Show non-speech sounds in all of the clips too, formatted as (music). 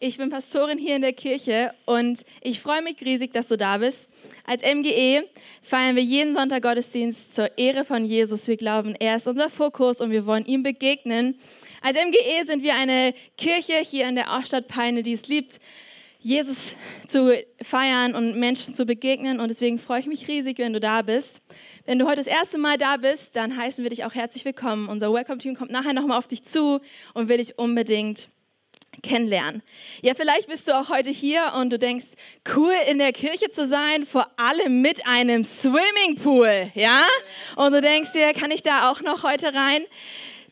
Ich bin Pastorin hier in der Kirche und ich freue mich riesig, dass du da bist. Als MGE feiern wir jeden Sonntag Gottesdienst zur Ehre von Jesus. Wir glauben, er ist unser Fokus und wir wollen ihm begegnen. Als MGE sind wir eine Kirche hier in der Oststadt Peine, die es liebt, Jesus zu feiern und Menschen zu begegnen. Und deswegen freue ich mich riesig, wenn du da bist. Wenn du heute das erste Mal da bist, dann heißen wir dich auch herzlich willkommen. Unser Welcome-Team kommt nachher nochmal auf dich zu und will dich unbedingt kennenlernen. Ja, vielleicht bist du auch heute hier und du denkst, cool in der Kirche zu sein, vor allem mit einem Swimmingpool, ja? Und du denkst dir, kann ich da auch noch heute rein?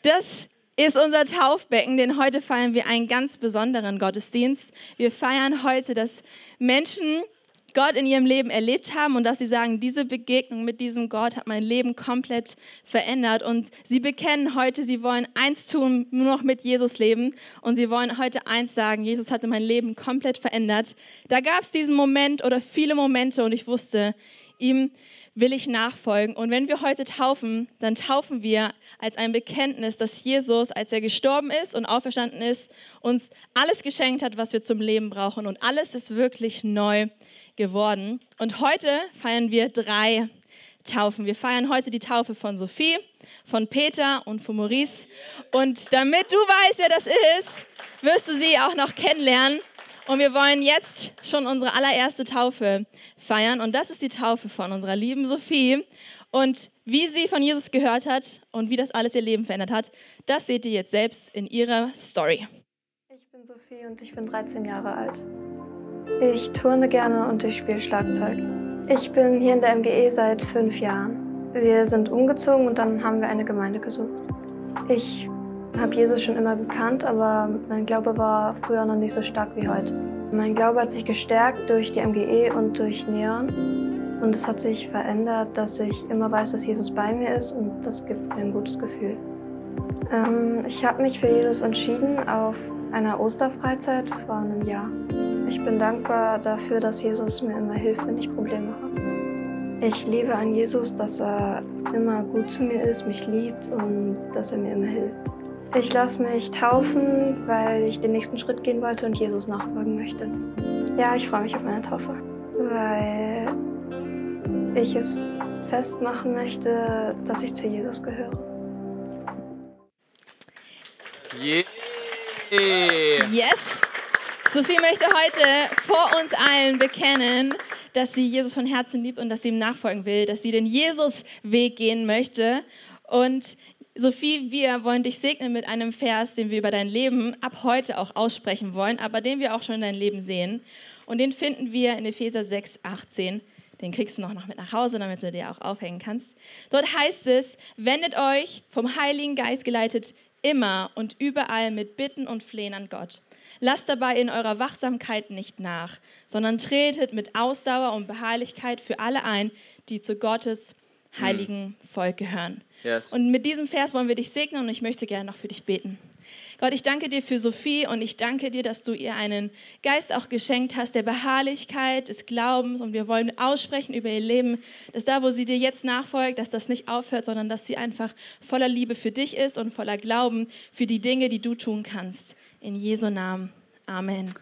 Das ist unser Taufbecken, denn heute feiern wir einen ganz besonderen Gottesdienst. Wir feiern heute, dass Menschen Gott in ihrem Leben erlebt haben und dass sie sagen, diese Begegnung mit diesem Gott hat mein Leben komplett verändert. Und sie bekennen heute, sie wollen eins tun, nur noch mit Jesus leben. Und sie wollen heute eins sagen, Jesus hatte mein Leben komplett verändert. Da gab es diesen Moment oder viele Momente und ich wusste, ihm will ich nachfolgen. Und wenn wir heute taufen, dann taufen wir als ein Bekenntnis, dass Jesus, als er gestorben ist und auferstanden ist, uns alles geschenkt hat, was wir zum Leben brauchen. Und alles ist wirklich neu geworden. Und heute feiern wir drei Taufen. Wir feiern heute die Taufe von Sophie, von Peter und von Maurice. Und damit du weißt, wer das ist, wirst du sie auch noch kennenlernen. Und wir wollen jetzt schon unsere allererste Taufe feiern. Und das ist die Taufe von unserer lieben Sophie. Und wie sie von Jesus gehört hat und wie das alles ihr Leben verändert hat, das seht ihr jetzt selbst in ihrer Story. Ich bin Sophie und ich bin 13 Jahre alt. Ich turne gerne und ich spiele Schlagzeug. Ich bin hier in der MGE seit fünf Jahren. Wir sind umgezogen und dann haben wir eine Gemeinde gesucht. Ich habe Jesus schon immer gekannt, aber mein Glaube war früher noch nicht so stark wie heute. Mein Glaube hat sich gestärkt durch die MGE und durch Neon. Und es hat sich verändert, dass ich immer weiß, dass Jesus bei mir ist und das gibt mir ein gutes Gefühl. Ähm, ich habe mich für Jesus entschieden auf einer Osterfreizeit vor einem Jahr. Ich bin dankbar dafür, dass Jesus mir immer hilft, wenn ich Probleme habe. Ich liebe an Jesus, dass er immer gut zu mir ist, mich liebt und dass er mir immer hilft. Ich lasse mich taufen, weil ich den nächsten Schritt gehen wollte und Jesus nachfolgen möchte. Ja, ich freue mich auf meine Taufe, weil ich es festmachen möchte, dass ich zu Jesus gehöre. Yeah. Yes. Sophie möchte heute vor uns allen bekennen, dass sie Jesus von Herzen liebt und dass sie ihm nachfolgen will, dass sie den Jesus-Weg gehen möchte. Und Sophie, wir wollen dich segnen mit einem Vers, den wir über dein Leben ab heute auch aussprechen wollen, aber den wir auch schon in dein Leben sehen. Und den finden wir in Epheser 6, 18. Den kriegst du noch mit nach Hause, damit du dir auch aufhängen kannst. Dort heißt es, wendet euch vom Heiligen Geist geleitet immer und überall mit Bitten und Flehen an Gott. Lasst dabei in eurer Wachsamkeit nicht nach, sondern tretet mit Ausdauer und Beharrlichkeit für alle ein, die zu Gottes heiligen Volk gehören. Yes. Und mit diesem Vers wollen wir dich segnen und ich möchte gerne noch für dich beten. Gott, ich danke dir für Sophie und ich danke dir, dass du ihr einen Geist auch geschenkt hast, der Beharrlichkeit, des Glaubens und wir wollen aussprechen über ihr Leben, dass da, wo sie dir jetzt nachfolgt, dass das nicht aufhört, sondern dass sie einfach voller Liebe für dich ist und voller Glauben für die Dinge, die du tun kannst. In Jesu Namen. Amen.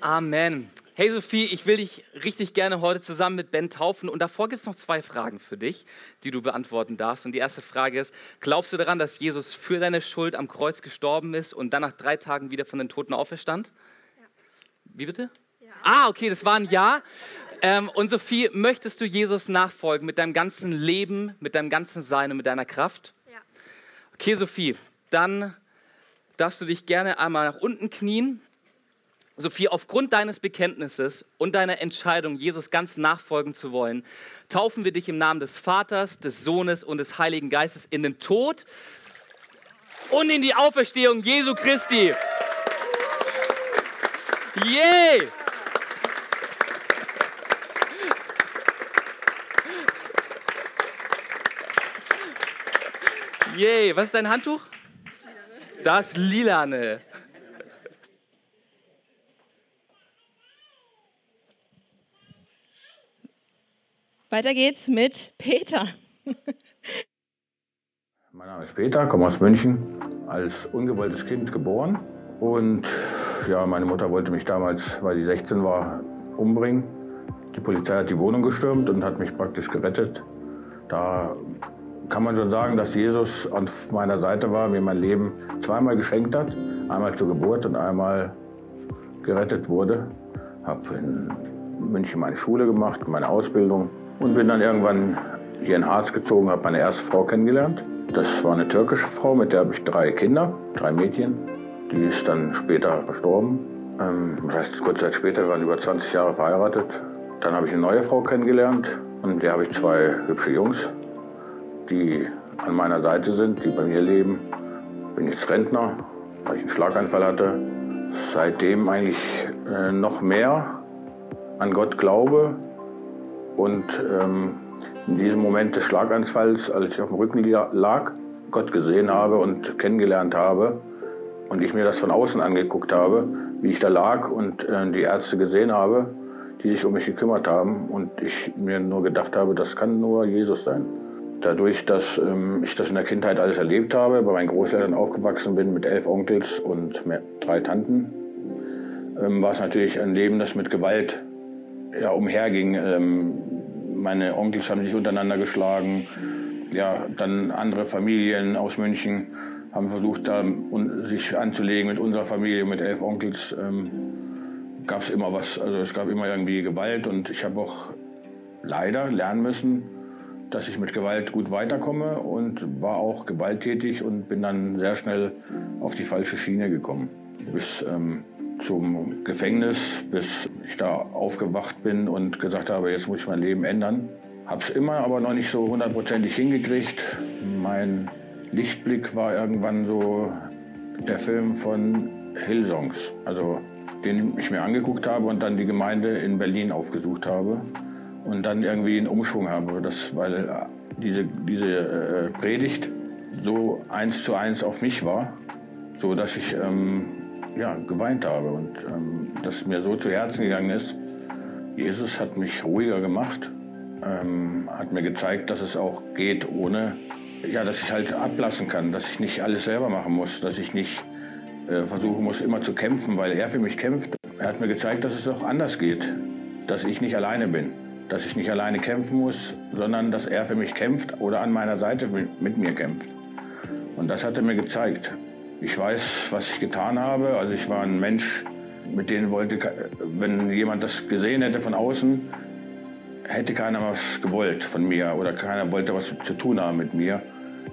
Amen. Hey Sophie, ich will dich richtig gerne heute zusammen mit Ben taufen und davor gibt es noch zwei Fragen für dich, die du beantworten darfst. Und die erste Frage ist, glaubst du daran, dass Jesus für deine Schuld am Kreuz gestorben ist und dann nach drei Tagen wieder von den Toten auferstand? Ja. Wie bitte? Ja. Ah, okay, das war ein Ja. Ähm, und Sophie, möchtest du Jesus nachfolgen mit deinem ganzen Leben, mit deinem ganzen Sein und mit deiner Kraft? Ja. Okay, Sophie, dann darfst du dich gerne einmal nach unten knien. Sophie, aufgrund deines Bekenntnisses und deiner Entscheidung, Jesus ganz nachfolgen zu wollen, taufen wir dich im Namen des Vaters, des Sohnes und des Heiligen Geistes in den Tod und in die Auferstehung Jesu Christi. Yay! Yay, was ist dein Handtuch? Das Lilane. Weiter geht's mit Peter. Mein Name ist Peter, komme aus München, als ungewolltes Kind geboren. Und ja, meine Mutter wollte mich damals, weil sie 16 war, umbringen. Die Polizei hat die Wohnung gestürmt und hat mich praktisch gerettet. Da kann man schon sagen, dass Jesus an meiner Seite war, mir mein Leben zweimal geschenkt hat. Einmal zur Geburt und einmal gerettet wurde. Habe in München meine Schule gemacht, meine Ausbildung und bin dann irgendwann hier in Harz gezogen, habe meine erste Frau kennengelernt. Das war eine türkische Frau, mit der habe ich drei Kinder, drei Mädchen. Die ist dann später verstorben. Ähm, das heißt, kurze Zeit später, wir waren über 20 Jahre verheiratet. Dann habe ich eine neue Frau kennengelernt und der habe ich zwei hübsche Jungs, die an meiner Seite sind, die bei mir leben. Bin jetzt Rentner, weil ich einen Schlaganfall hatte. Seitdem eigentlich äh, noch mehr an Gott glaube und ähm, in diesem Moment des Schlaganfalls, als ich auf dem Rücken lag, Gott gesehen habe und kennengelernt habe und ich mir das von außen angeguckt habe, wie ich da lag und äh, die Ärzte gesehen habe, die sich um mich gekümmert haben und ich mir nur gedacht habe, das kann nur Jesus sein. Dadurch, dass ähm, ich das in der Kindheit alles erlebt habe, bei meinen Großeltern aufgewachsen bin mit elf Onkels und drei Tanten, ähm, war es natürlich ein Leben, das mit Gewalt ja, umherging. Ähm, meine Onkels haben sich untereinander geschlagen. Ja, dann andere Familien aus München haben versucht, da, sich anzulegen mit unserer Familie, mit elf Onkels. Ähm, gab es immer was, also es gab immer irgendwie Gewalt und ich habe auch leider lernen müssen, dass ich mit Gewalt gut weiterkomme und war auch gewalttätig und bin dann sehr schnell auf die falsche Schiene gekommen. Bis ähm, zum Gefängnis, bis ich da aufgewacht bin und gesagt habe, jetzt muss ich mein Leben ändern. Habe es immer aber noch nicht so hundertprozentig hingekriegt. Mein Lichtblick war irgendwann so der Film von Hillsongs, also den ich mir angeguckt habe und dann die Gemeinde in Berlin aufgesucht habe und dann irgendwie einen Umschwung habe, das, weil diese, diese äh, Predigt so eins zu eins auf mich war, so dass ich ähm, ja, geweint habe und ähm, das mir so zu Herzen gegangen ist. Jesus hat mich ruhiger gemacht, ähm, hat mir gezeigt, dass es auch geht ohne, ja, dass ich halt ablassen kann, dass ich nicht alles selber machen muss, dass ich nicht äh, versuchen muss, immer zu kämpfen, weil er für mich kämpft. Er hat mir gezeigt, dass es auch anders geht, dass ich nicht alleine bin, dass ich nicht alleine kämpfen muss, sondern dass er für mich kämpft oder an meiner Seite mit, mit mir kämpft. Und das hat er mir gezeigt. Ich weiß, was ich getan habe. Also ich war ein Mensch, mit dem wollte, wenn jemand das gesehen hätte von außen, hätte keiner was gewollt von mir oder keiner wollte was zu tun haben mit mir.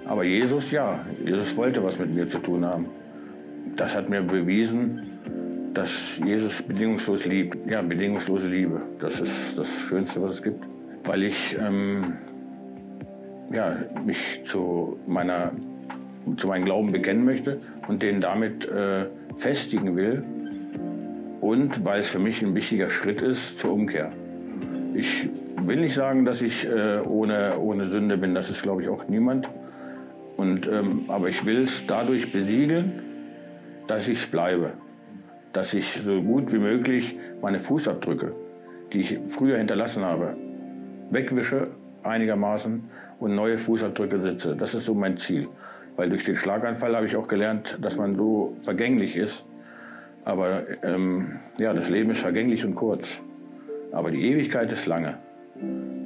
Aber Jesus, ja, Jesus wollte was mit mir zu tun haben. Das hat mir bewiesen, dass Jesus bedingungslos liebt. Ja, bedingungslose Liebe. Das ist das Schönste, was es gibt. Weil ich ähm, ja, mich zu meiner zu meinem Glauben bekennen möchte und den damit äh, festigen will. Und weil es für mich ein wichtiger Schritt ist zur Umkehr. Ich will nicht sagen, dass ich äh, ohne, ohne Sünde bin, das ist, glaube ich, auch niemand. Und, ähm, aber ich will es dadurch besiegeln, dass ich es bleibe. Dass ich so gut wie möglich meine Fußabdrücke, die ich früher hinterlassen habe, wegwische einigermaßen und neue Fußabdrücke setze. Das ist so mein Ziel. Weil durch den Schlaganfall habe ich auch gelernt, dass man so vergänglich ist. Aber ähm, ja, das Leben ist vergänglich und kurz. Aber die Ewigkeit ist lange.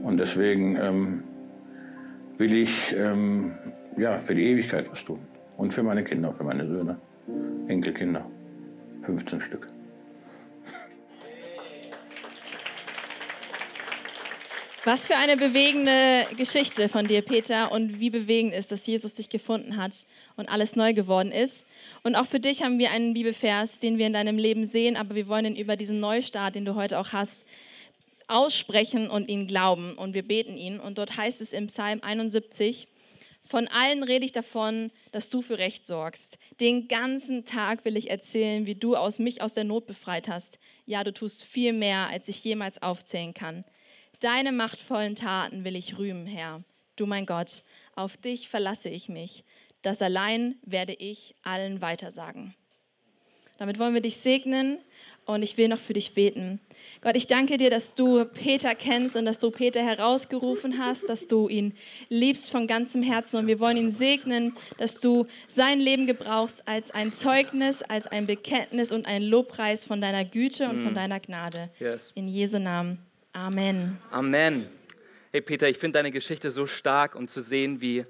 Und deswegen ähm, will ich ähm, ja, für die Ewigkeit was tun. Und für meine Kinder, für meine Söhne, Enkelkinder. 15 Stück. Was für eine bewegende Geschichte von dir, Peter, und wie bewegend ist, dass Jesus dich gefunden hat und alles neu geworden ist. Und auch für dich haben wir einen Bibelvers, den wir in deinem Leben sehen, aber wir wollen ihn über diesen Neustart, den du heute auch hast, aussprechen und ihn glauben. Und wir beten ihn. Und dort heißt es im Psalm 71, von allen rede ich davon, dass du für Recht sorgst. Den ganzen Tag will ich erzählen, wie du aus mich aus der Not befreit hast. Ja, du tust viel mehr, als ich jemals aufzählen kann. Deine machtvollen Taten will ich rühmen, Herr. Du mein Gott, auf dich verlasse ich mich. Das allein werde ich allen weitersagen. Damit wollen wir dich segnen und ich will noch für dich beten. Gott, ich danke dir, dass du Peter kennst und dass du Peter herausgerufen hast, dass du ihn liebst von ganzem Herzen und wir wollen ihn segnen, dass du sein Leben gebrauchst als ein Zeugnis, als ein Bekenntnis und ein Lobpreis von deiner Güte und von mm. deiner Gnade. In Jesu Namen. Amen. Amen. Hey Peter, ich finde deine Geschichte so stark und zu sehen, wie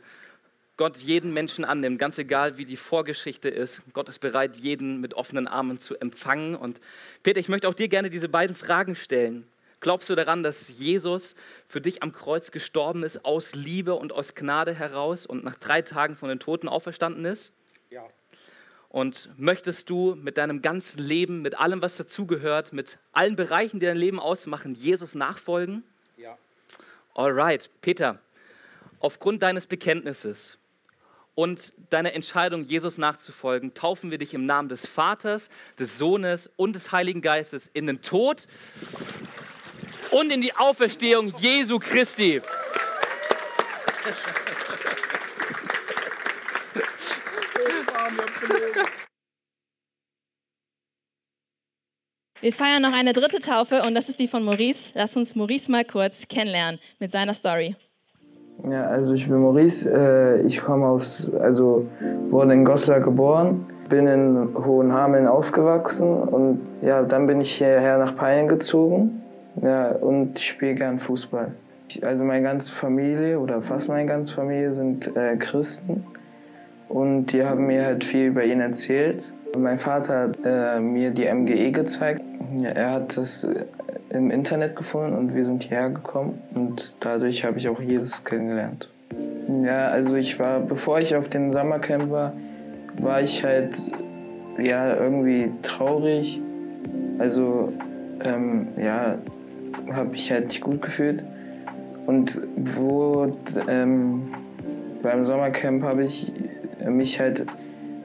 Gott jeden Menschen annimmt, ganz egal wie die Vorgeschichte ist. Gott ist bereit, jeden mit offenen Armen zu empfangen. Und Peter, ich möchte auch dir gerne diese beiden Fragen stellen. Glaubst du daran, dass Jesus für dich am Kreuz gestorben ist aus Liebe und aus Gnade heraus und nach drei Tagen von den Toten auferstanden ist? Und möchtest du mit deinem ganzen Leben, mit allem, was dazugehört, mit allen Bereichen, die dein Leben ausmachen, Jesus nachfolgen? Ja. Alright, Peter, aufgrund deines Bekenntnisses und deiner Entscheidung, Jesus nachzufolgen, taufen wir dich im Namen des Vaters, des Sohnes und des Heiligen Geistes in den Tod und in die Auferstehung Jesu Christi. Wir feiern noch eine dritte Taufe und das ist die von Maurice. Lass uns Maurice mal kurz kennenlernen mit seiner Story. Ja, also ich bin Maurice. Äh, ich komme aus, also wurde in Goslar geboren, bin in Hohenhameln aufgewachsen und ja, dann bin ich hierher nach Peine gezogen. Ja, und ich spiele gern Fußball. Also meine ganze Familie oder fast meine ganze Familie sind äh, Christen und die haben mir halt viel über ihn erzählt. Mein Vater hat äh, mir die MGE gezeigt. Er hat das im Internet gefunden und wir sind hierher gekommen und dadurch habe ich auch Jesus kennengelernt. Ja, also ich war, bevor ich auf dem Sommercamp war, war ich halt ja irgendwie traurig. Also ähm, ja, habe ich halt nicht gut gefühlt. Und wo ähm, beim Sommercamp habe ich mich halt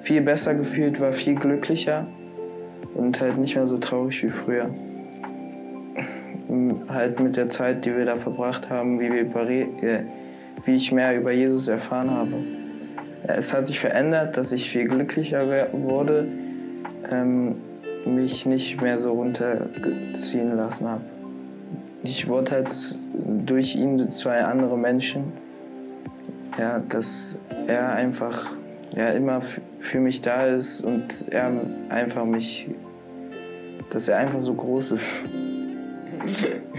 viel besser gefühlt, war viel glücklicher und halt nicht mehr so traurig wie früher (laughs) halt mit der Zeit, die wir da verbracht haben, wie, wir äh, wie ich mehr über Jesus erfahren habe. Es hat sich verändert, dass ich viel glücklicher wurde, ähm, mich nicht mehr so runterziehen lassen habe. Ich wurde halt durch ihn zu einem anderen Menschen. Ja, dass er einfach ja, immer für mich da ist und er einfach mich, dass er einfach so groß ist. (laughs)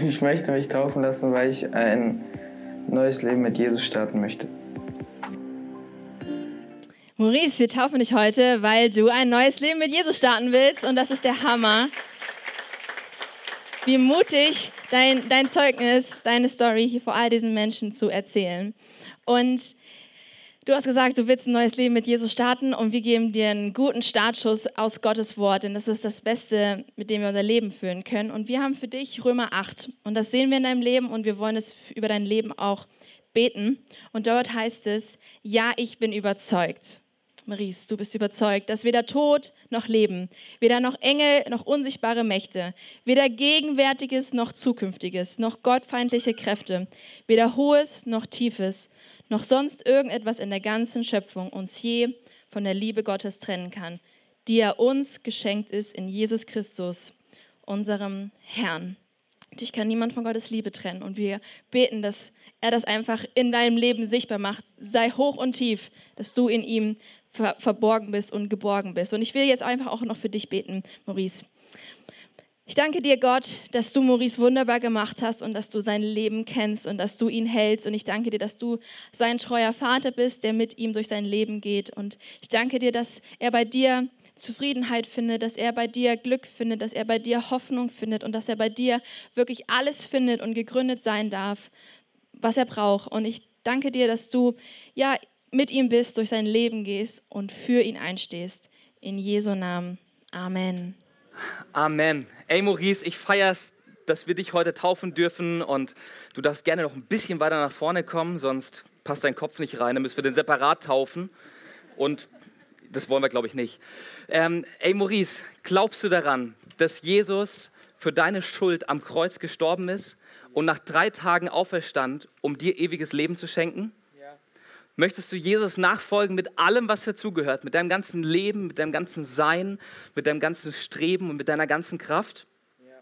Ich möchte mich taufen lassen, weil ich ein neues Leben mit Jesus starten möchte. Maurice, wir taufen dich heute, weil du ein neues Leben mit Jesus starten willst und das ist der Hammer. Wie mutig dein, dein Zeugnis, deine Story hier vor all diesen Menschen zu erzählen. Und Du hast gesagt, du willst ein neues Leben mit Jesus starten und wir geben dir einen guten Startschuss aus Gottes Wort, denn das ist das Beste, mit dem wir unser Leben führen können. Und wir haben für dich Römer 8 und das sehen wir in deinem Leben und wir wollen es über dein Leben auch beten. Und dort heißt es, ja, ich bin überzeugt. Maries, du bist überzeugt, dass weder Tod noch Leben, weder noch Engel noch unsichtbare Mächte, weder Gegenwärtiges noch Zukünftiges, noch gottfeindliche Kräfte, weder Hohes noch Tiefes, noch sonst irgendetwas in der ganzen Schöpfung uns je von der Liebe Gottes trennen kann, die er uns geschenkt ist in Jesus Christus, unserem Herrn. Dich kann niemand von Gottes Liebe trennen. Und wir beten, dass er das einfach in deinem Leben sichtbar macht. Sei hoch und tief, dass du in ihm verborgen bist und geborgen bist. Und ich will jetzt einfach auch noch für dich beten, Maurice. Ich danke dir, Gott, dass du Maurice wunderbar gemacht hast und dass du sein Leben kennst und dass du ihn hältst. Und ich danke dir, dass du sein treuer Vater bist, der mit ihm durch sein Leben geht. Und ich danke dir, dass er bei dir Zufriedenheit findet, dass er bei dir Glück findet, dass er bei dir Hoffnung findet und dass er bei dir wirklich alles findet und gegründet sein darf, was er braucht. Und ich danke dir, dass du ja mit ihm bist, durch sein Leben gehst und für ihn einstehst. In Jesu Namen. Amen. Amen. Ey Maurice, ich feier's, dass wir dich heute taufen dürfen und du darfst gerne noch ein bisschen weiter nach vorne kommen, sonst passt dein Kopf nicht rein, dann müssen wir den separat taufen und das wollen wir, glaube ich, nicht. Ähm, ey Maurice, glaubst du daran, dass Jesus für deine Schuld am Kreuz gestorben ist und nach drei Tagen auferstand, um dir ewiges Leben zu schenken? Möchtest du Jesus nachfolgen mit allem, was dazugehört, mit deinem ganzen Leben, mit deinem ganzen Sein, mit deinem ganzen Streben und mit deiner ganzen Kraft? Ja.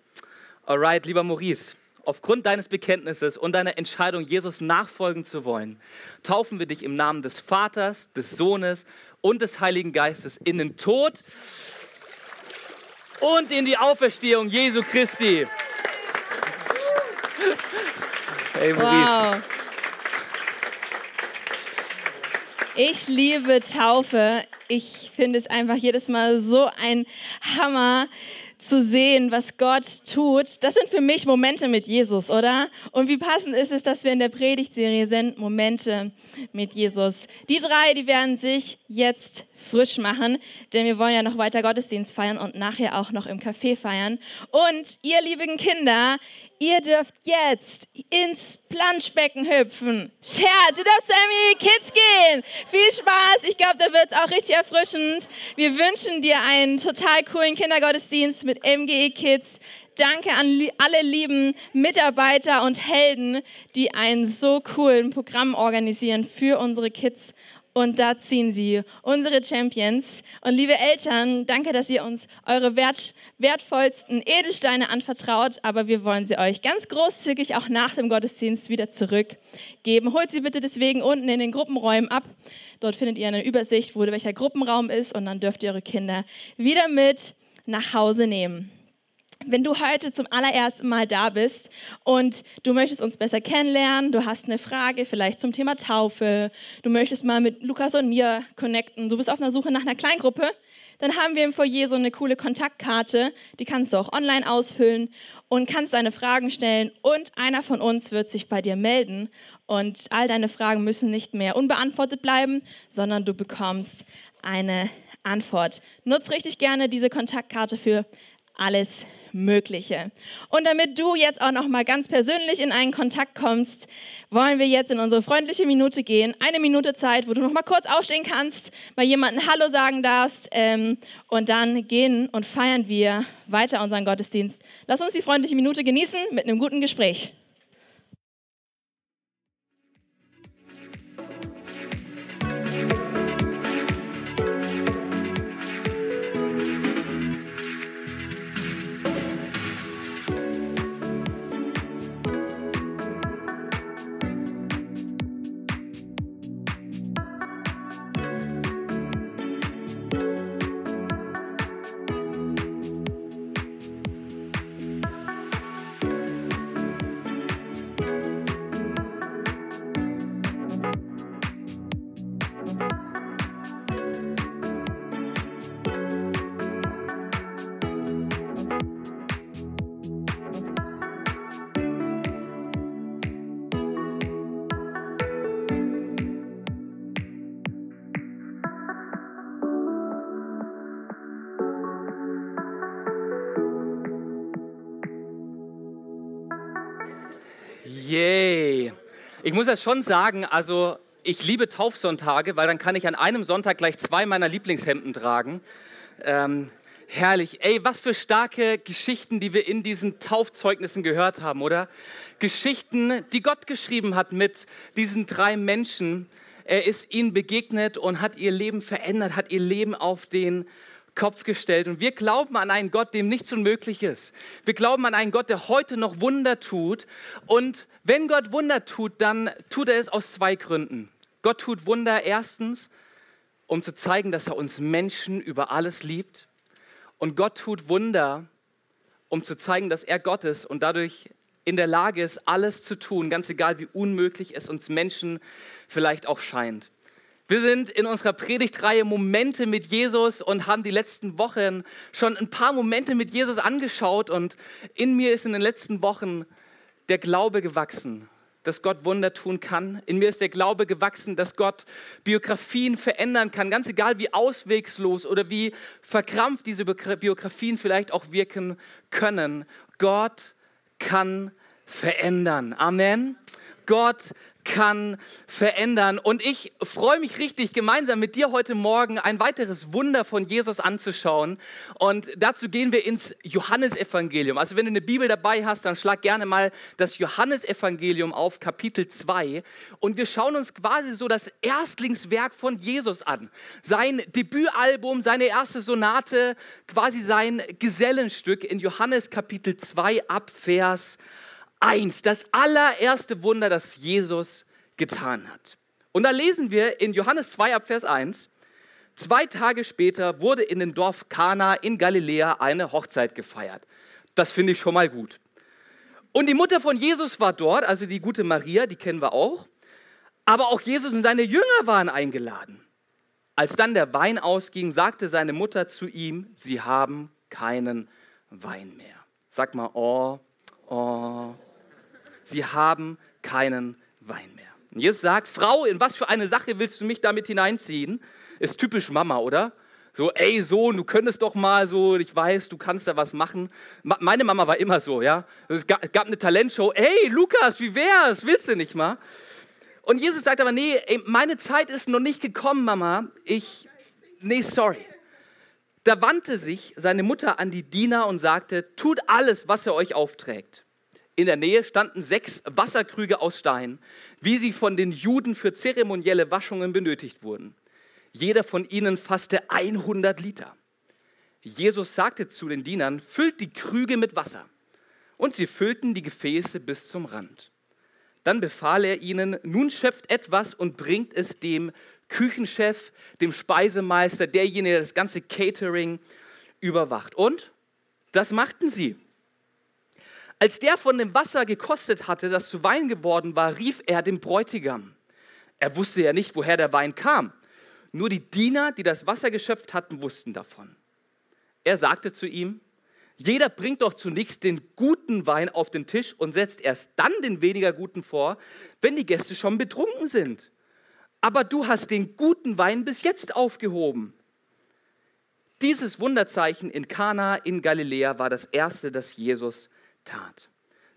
Alright, lieber Maurice, aufgrund deines Bekenntnisses und deiner Entscheidung, Jesus nachfolgen zu wollen, taufen wir dich im Namen des Vaters, des Sohnes und des Heiligen Geistes in den Tod und in die Auferstehung Jesu Christi. Hey, Maurice. Wow. Ich liebe Taufe. Ich finde es einfach jedes Mal so ein Hammer zu sehen, was Gott tut. Das sind für mich Momente mit Jesus, oder? Und wie passend ist es, dass wir in der Predigtserie sind, Momente mit Jesus. Die drei, die werden sich jetzt frisch machen, denn wir wollen ja noch weiter Gottesdienst feiern und nachher auch noch im Café feiern. Und ihr lieben Kinder, ihr dürft jetzt ins Planschbecken hüpfen. Scherz, ihr dürft zu Emily Kids gehen. Viel Spaß, ich glaube, da wird es auch richtig erfrischend. Wir wünschen dir einen total coolen Kindergottesdienst mit MGE Kids. Danke an alle lieben Mitarbeiter und Helden, die einen so coolen Programm organisieren für unsere Kids und da ziehen sie, unsere Champions. Und liebe Eltern, danke, dass ihr uns eure wert, wertvollsten Edelsteine anvertraut, aber wir wollen sie euch ganz großzügig auch nach dem Gottesdienst wieder zurückgeben. Holt sie bitte deswegen unten in den Gruppenräumen ab. Dort findet ihr eine Übersicht, wo welcher Gruppenraum ist und dann dürft ihr eure Kinder wieder mit nach Hause nehmen. Wenn du heute zum allerersten Mal da bist und du möchtest uns besser kennenlernen, du hast eine Frage vielleicht zum Thema Taufe, du möchtest mal mit Lukas und mir connecten, du bist auf einer Suche nach einer Kleingruppe, dann haben wir im Foyer so eine coole Kontaktkarte, die kannst du auch online ausfüllen und kannst deine Fragen stellen und einer von uns wird sich bei dir melden und all deine Fragen müssen nicht mehr unbeantwortet bleiben, sondern du bekommst eine Antwort. Nutz richtig gerne diese Kontaktkarte für alles Mögliche. Und damit du jetzt auch noch mal ganz persönlich in einen Kontakt kommst, wollen wir jetzt in unsere freundliche Minute gehen. Eine Minute Zeit, wo du noch mal kurz aufstehen kannst, mal jemanden Hallo sagen darfst ähm, und dann gehen und feiern wir weiter unseren Gottesdienst. Lass uns die freundliche Minute genießen mit einem guten Gespräch. Ich muss das schon sagen, also ich liebe Taufsonntage, weil dann kann ich an einem Sonntag gleich zwei meiner Lieblingshemden tragen. Ähm, herrlich. Ey, was für starke Geschichten, die wir in diesen Taufzeugnissen gehört haben, oder? Geschichten, die Gott geschrieben hat mit diesen drei Menschen. Er ist ihnen begegnet und hat ihr Leben verändert, hat ihr Leben auf den Kopf gestellt. Und wir glauben an einen Gott, dem nichts unmöglich ist. Wir glauben an einen Gott, der heute noch Wunder tut. Und wenn Gott Wunder tut, dann tut er es aus zwei Gründen. Gott tut Wunder erstens, um zu zeigen, dass er uns Menschen über alles liebt. Und Gott tut Wunder, um zu zeigen, dass er Gott ist und dadurch in der Lage ist, alles zu tun, ganz egal wie unmöglich es uns Menschen vielleicht auch scheint. Wir sind in unserer Predigtreihe Momente mit Jesus und haben die letzten Wochen schon ein paar Momente mit Jesus angeschaut und in mir ist in den letzten Wochen der Glaube gewachsen, dass Gott Wunder tun kann. In mir ist der Glaube gewachsen, dass Gott Biografien verändern kann, ganz egal wie auswegslos oder wie verkrampft diese Biografien vielleicht auch wirken können. Gott kann verändern. Amen. Gott kann verändern. Und ich freue mich richtig, gemeinsam mit dir heute Morgen ein weiteres Wunder von Jesus anzuschauen. Und dazu gehen wir ins Johannesevangelium. Also wenn du eine Bibel dabei hast, dann schlag gerne mal das Johannesevangelium auf, Kapitel 2. Und wir schauen uns quasi so das Erstlingswerk von Jesus an. Sein Debütalbum, seine erste Sonate, quasi sein Gesellenstück in Johannes Kapitel 2 ab Vers 1, das allererste Wunder, das Jesus getan hat. Und da lesen wir in Johannes 2 ab Vers 1, zwei Tage später wurde in dem Dorf Kana in Galiläa eine Hochzeit gefeiert. Das finde ich schon mal gut. Und die Mutter von Jesus war dort, also die gute Maria, die kennen wir auch. Aber auch Jesus und seine Jünger waren eingeladen. Als dann der Wein ausging, sagte seine Mutter zu ihm, sie haben keinen Wein mehr. Sag mal, oh, oh, sie haben keinen Wein mehr. Und Jesus sagt, Frau, in was für eine Sache willst du mich damit hineinziehen? Ist typisch Mama, oder? So, ey Sohn, du könntest doch mal so, ich weiß, du kannst da was machen. meine Mama war immer so, ja. Es gab, gab eine Talentshow, ey Lukas, wie wär's? Willst du nicht mal? Und Jesus sagt aber, nee, ey, meine Zeit ist noch nicht gekommen, Mama. Ich, nee, sorry. Da wandte sich seine Mutter an die Diener und sagte, tut alles, was er euch aufträgt. In der Nähe standen sechs Wasserkrüge aus Stein, wie sie von den Juden für zeremonielle Waschungen benötigt wurden. Jeder von ihnen fasste 100 Liter. Jesus sagte zu den Dienern, füllt die Krüge mit Wasser. Und sie füllten die Gefäße bis zum Rand. Dann befahl er ihnen, nun schöpft etwas und bringt es dem Küchenchef, dem Speisemeister, derjenige, der das ganze Catering überwacht. Und das machten sie. Als der von dem Wasser gekostet hatte, das zu Wein geworden war, rief er dem Bräutigam. Er wusste ja nicht, woher der Wein kam. Nur die Diener, die das Wasser geschöpft hatten, wussten davon. Er sagte zu ihm, jeder bringt doch zunächst den guten Wein auf den Tisch und setzt erst dann den weniger guten vor, wenn die Gäste schon betrunken sind. Aber du hast den guten Wein bis jetzt aufgehoben. Dieses Wunderzeichen in Kana in Galiläa war das erste, das Jesus tat.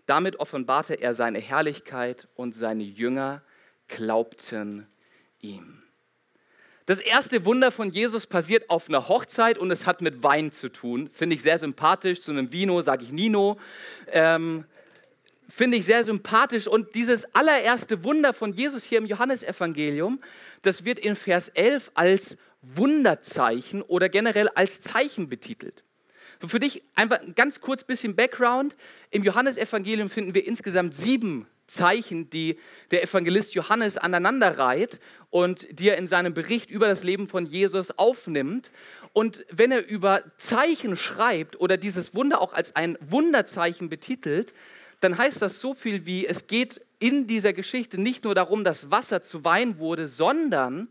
Damit offenbarte er seine Herrlichkeit und seine Jünger glaubten ihm. Das erste Wunder von Jesus passiert auf einer Hochzeit und es hat mit Wein zu tun. Finde ich sehr sympathisch. Zu einem Vino sage ich Nino. Ähm, Finde ich sehr sympathisch. Und dieses allererste Wunder von Jesus hier im Johannesevangelium, das wird in Vers 11 als Wunderzeichen oder generell als Zeichen betitelt. Für dich einfach ganz kurz bisschen Background. Im Johannesevangelium finden wir insgesamt sieben Zeichen, die der Evangelist Johannes aneinander reiht und die er in seinem Bericht über das Leben von Jesus aufnimmt. Und wenn er über Zeichen schreibt oder dieses Wunder auch als ein Wunderzeichen betitelt, dann heißt das so viel wie, es geht in dieser Geschichte nicht nur darum, dass Wasser zu Wein wurde, sondern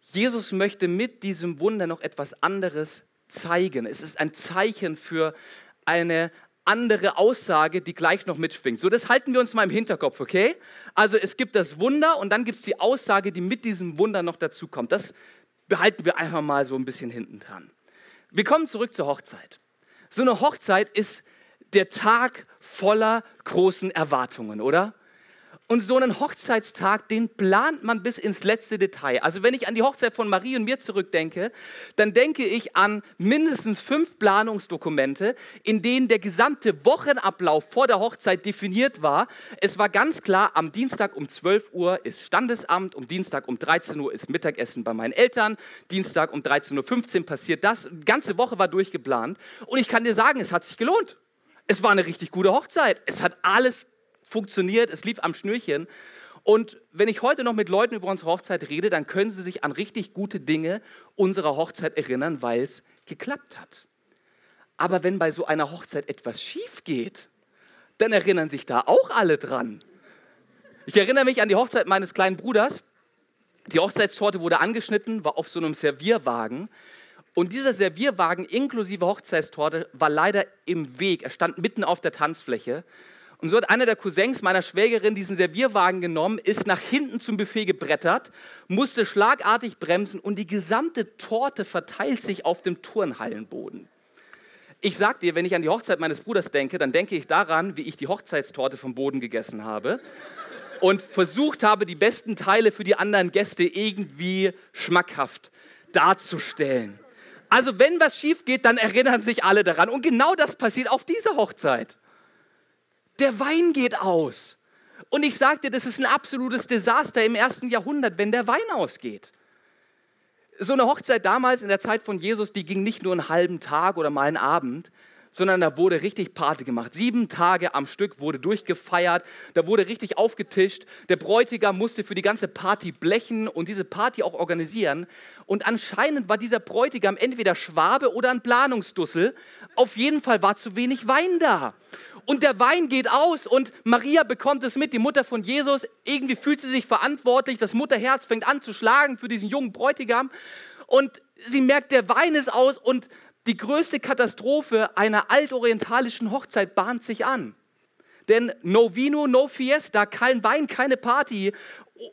Jesus möchte mit diesem Wunder noch etwas anderes zeigen. Es ist ein Zeichen für eine andere Aussage, die gleich noch mitschwingt. So, das halten wir uns mal im Hinterkopf, okay? Also es gibt das Wunder und dann gibt es die Aussage, die mit diesem Wunder noch dazu kommt. Das behalten wir einfach mal so ein bisschen hinten dran. Wir kommen zurück zur Hochzeit. So eine Hochzeit ist der Tag voller großen Erwartungen, oder? Und so einen Hochzeitstag, den plant man bis ins letzte Detail. Also wenn ich an die Hochzeit von Marie und mir zurückdenke, dann denke ich an mindestens fünf Planungsdokumente, in denen der gesamte Wochenablauf vor der Hochzeit definiert war. Es war ganz klar, am Dienstag um 12 Uhr ist Standesamt, um Dienstag um 13 Uhr ist Mittagessen bei meinen Eltern, Dienstag um 13.15 Uhr passiert das. Die ganze Woche war durchgeplant. Und ich kann dir sagen, es hat sich gelohnt. Es war eine richtig gute Hochzeit. Es hat alles funktioniert, es lief am Schnürchen. Und wenn ich heute noch mit Leuten über unsere Hochzeit rede, dann können sie sich an richtig gute Dinge unserer Hochzeit erinnern, weil es geklappt hat. Aber wenn bei so einer Hochzeit etwas schief geht, dann erinnern sich da auch alle dran. Ich erinnere mich an die Hochzeit meines kleinen Bruders. Die Hochzeitstorte wurde angeschnitten, war auf so einem Servierwagen. Und dieser Servierwagen inklusive Hochzeitstorte war leider im Weg. Er stand mitten auf der Tanzfläche. Und so hat einer der Cousins meiner Schwägerin diesen Servierwagen genommen, ist nach hinten zum Buffet gebrettert, musste schlagartig bremsen und die gesamte Torte verteilt sich auf dem Turnhallenboden. Ich sag dir, wenn ich an die Hochzeit meines Bruders denke, dann denke ich daran, wie ich die Hochzeitstorte vom Boden gegessen habe. und versucht habe, die besten Teile für die anderen Gäste irgendwie schmackhaft darzustellen. Also wenn was schief geht, dann erinnern sich alle daran. Und genau das passiert auf dieser Hochzeit. Der Wein geht aus. Und ich sagte, das ist ein absolutes Desaster im ersten Jahrhundert, wenn der Wein ausgeht. So eine Hochzeit damals in der Zeit von Jesus, die ging nicht nur einen halben Tag oder mal einen Abend, sondern da wurde richtig Party gemacht. Sieben Tage am Stück wurde durchgefeiert, da wurde richtig aufgetischt. Der Bräutigam musste für die ganze Party blechen und diese Party auch organisieren. Und anscheinend war dieser Bräutigam entweder Schwabe oder ein Planungsdussel. Auf jeden Fall war zu wenig Wein da. Und der Wein geht aus und Maria bekommt es mit, die Mutter von Jesus. Irgendwie fühlt sie sich verantwortlich, das Mutterherz fängt an zu schlagen für diesen jungen Bräutigam. Und sie merkt, der Wein ist aus und die größte Katastrophe einer altorientalischen Hochzeit bahnt sich an. Denn no vino, no fiesta, kein Wein, keine Party.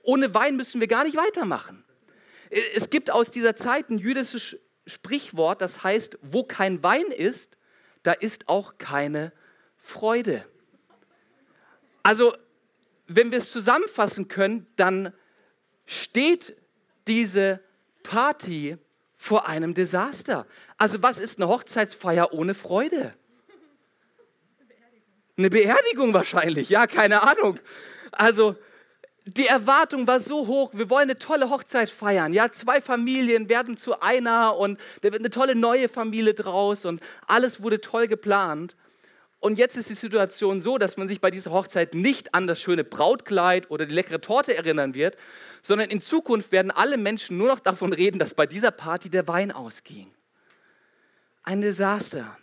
Ohne Wein müssen wir gar nicht weitermachen. Es gibt aus dieser Zeit ein jüdisches Sprichwort, das heißt, wo kein Wein ist, da ist auch keine Freude. Also, wenn wir es zusammenfassen können, dann steht diese Party vor einem Desaster. Also was ist eine Hochzeitsfeier ohne Freude? Eine Beerdigung wahrscheinlich, ja, keine Ahnung. Also die Erwartung war so hoch, wir wollen eine tolle Hochzeit feiern. Ja, zwei Familien werden zu einer und da wird eine tolle neue Familie draus und alles wurde toll geplant. Und jetzt ist die Situation so, dass man sich bei dieser Hochzeit nicht an das schöne Brautkleid oder die leckere Torte erinnern wird, sondern in Zukunft werden alle Menschen nur noch davon reden, dass bei dieser Party der Wein ausging. Ein Desaster.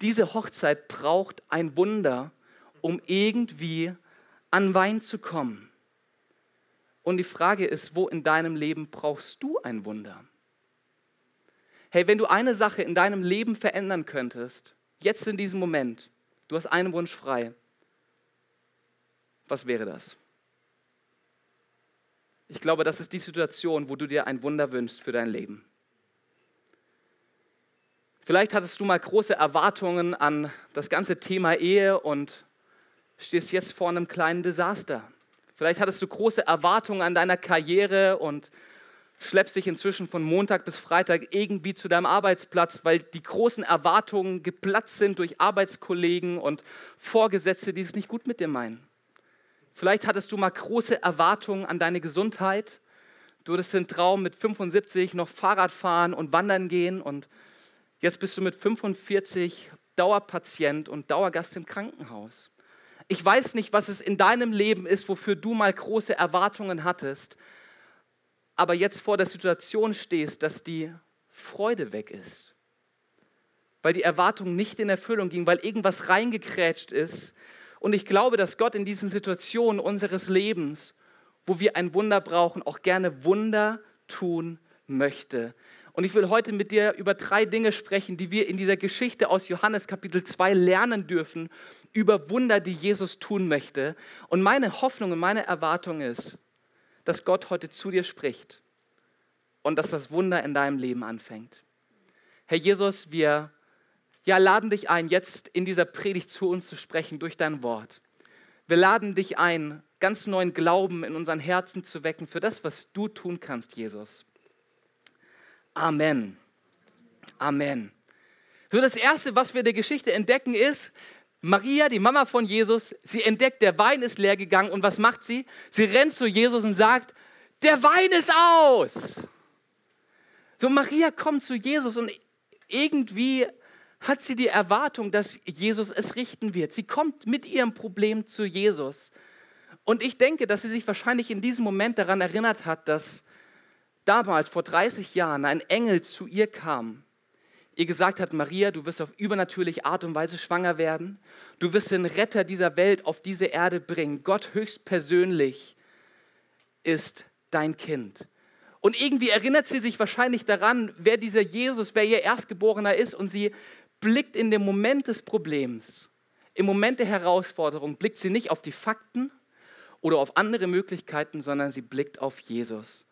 Diese Hochzeit braucht ein Wunder, um irgendwie an Wein zu kommen. Und die Frage ist, wo in deinem Leben brauchst du ein Wunder? Hey, wenn du eine Sache in deinem Leben verändern könntest, jetzt in diesem Moment, du hast einen Wunsch frei, was wäre das? Ich glaube, das ist die Situation, wo du dir ein Wunder wünschst für dein Leben. Vielleicht hattest du mal große Erwartungen an das ganze Thema Ehe und stehst jetzt vor einem kleinen Desaster. Vielleicht hattest du große Erwartungen an deiner Karriere und schleppst dich inzwischen von Montag bis Freitag irgendwie zu deinem Arbeitsplatz, weil die großen Erwartungen geplatzt sind durch Arbeitskollegen und Vorgesetzte, die es nicht gut mit dir meinen. Vielleicht hattest du mal große Erwartungen an deine Gesundheit. Du hattest den Traum mit 75 noch Fahrrad fahren und wandern gehen und jetzt bist du mit 45 Dauerpatient und Dauergast im Krankenhaus. Ich weiß nicht, was es in deinem Leben ist, wofür du mal große Erwartungen hattest, aber jetzt vor der Situation stehst, dass die Freude weg ist, weil die Erwartung nicht in Erfüllung ging, weil irgendwas reingekrätscht ist. Und ich glaube, dass Gott in diesen Situationen unseres Lebens, wo wir ein Wunder brauchen, auch gerne Wunder tun möchte. Und ich will heute mit dir über drei Dinge sprechen, die wir in dieser Geschichte aus Johannes Kapitel 2 lernen dürfen, über Wunder, die Jesus tun möchte. Und meine Hoffnung und meine Erwartung ist, dass Gott heute zu dir spricht und dass das Wunder in deinem Leben anfängt. Herr Jesus, wir ja, laden dich ein, jetzt in dieser Predigt zu uns zu sprechen durch dein Wort. Wir laden dich ein, ganz neuen Glauben in unseren Herzen zu wecken für das, was du tun kannst, Jesus. Amen. Amen. So, das Erste, was wir der Geschichte entdecken, ist, Maria, die Mama von Jesus, sie entdeckt, der Wein ist leer gegangen und was macht sie? Sie rennt zu Jesus und sagt, der Wein ist aus. So, Maria kommt zu Jesus und irgendwie hat sie die Erwartung, dass Jesus es richten wird. Sie kommt mit ihrem Problem zu Jesus. Und ich denke, dass sie sich wahrscheinlich in diesem Moment daran erinnert hat, dass damals vor 30 Jahren ein Engel zu ihr kam ihr gesagt hat, Maria, du wirst auf übernatürliche Art und Weise schwanger werden. Du wirst den Retter dieser Welt auf diese Erde bringen. Gott höchstpersönlich ist dein Kind. Und irgendwie erinnert sie sich wahrscheinlich daran, wer dieser Jesus, wer ihr Erstgeborener ist. Und sie blickt in den Moment des Problems, im Moment der Herausforderung, blickt sie nicht auf die Fakten oder auf andere Möglichkeiten, sondern sie blickt auf Jesus.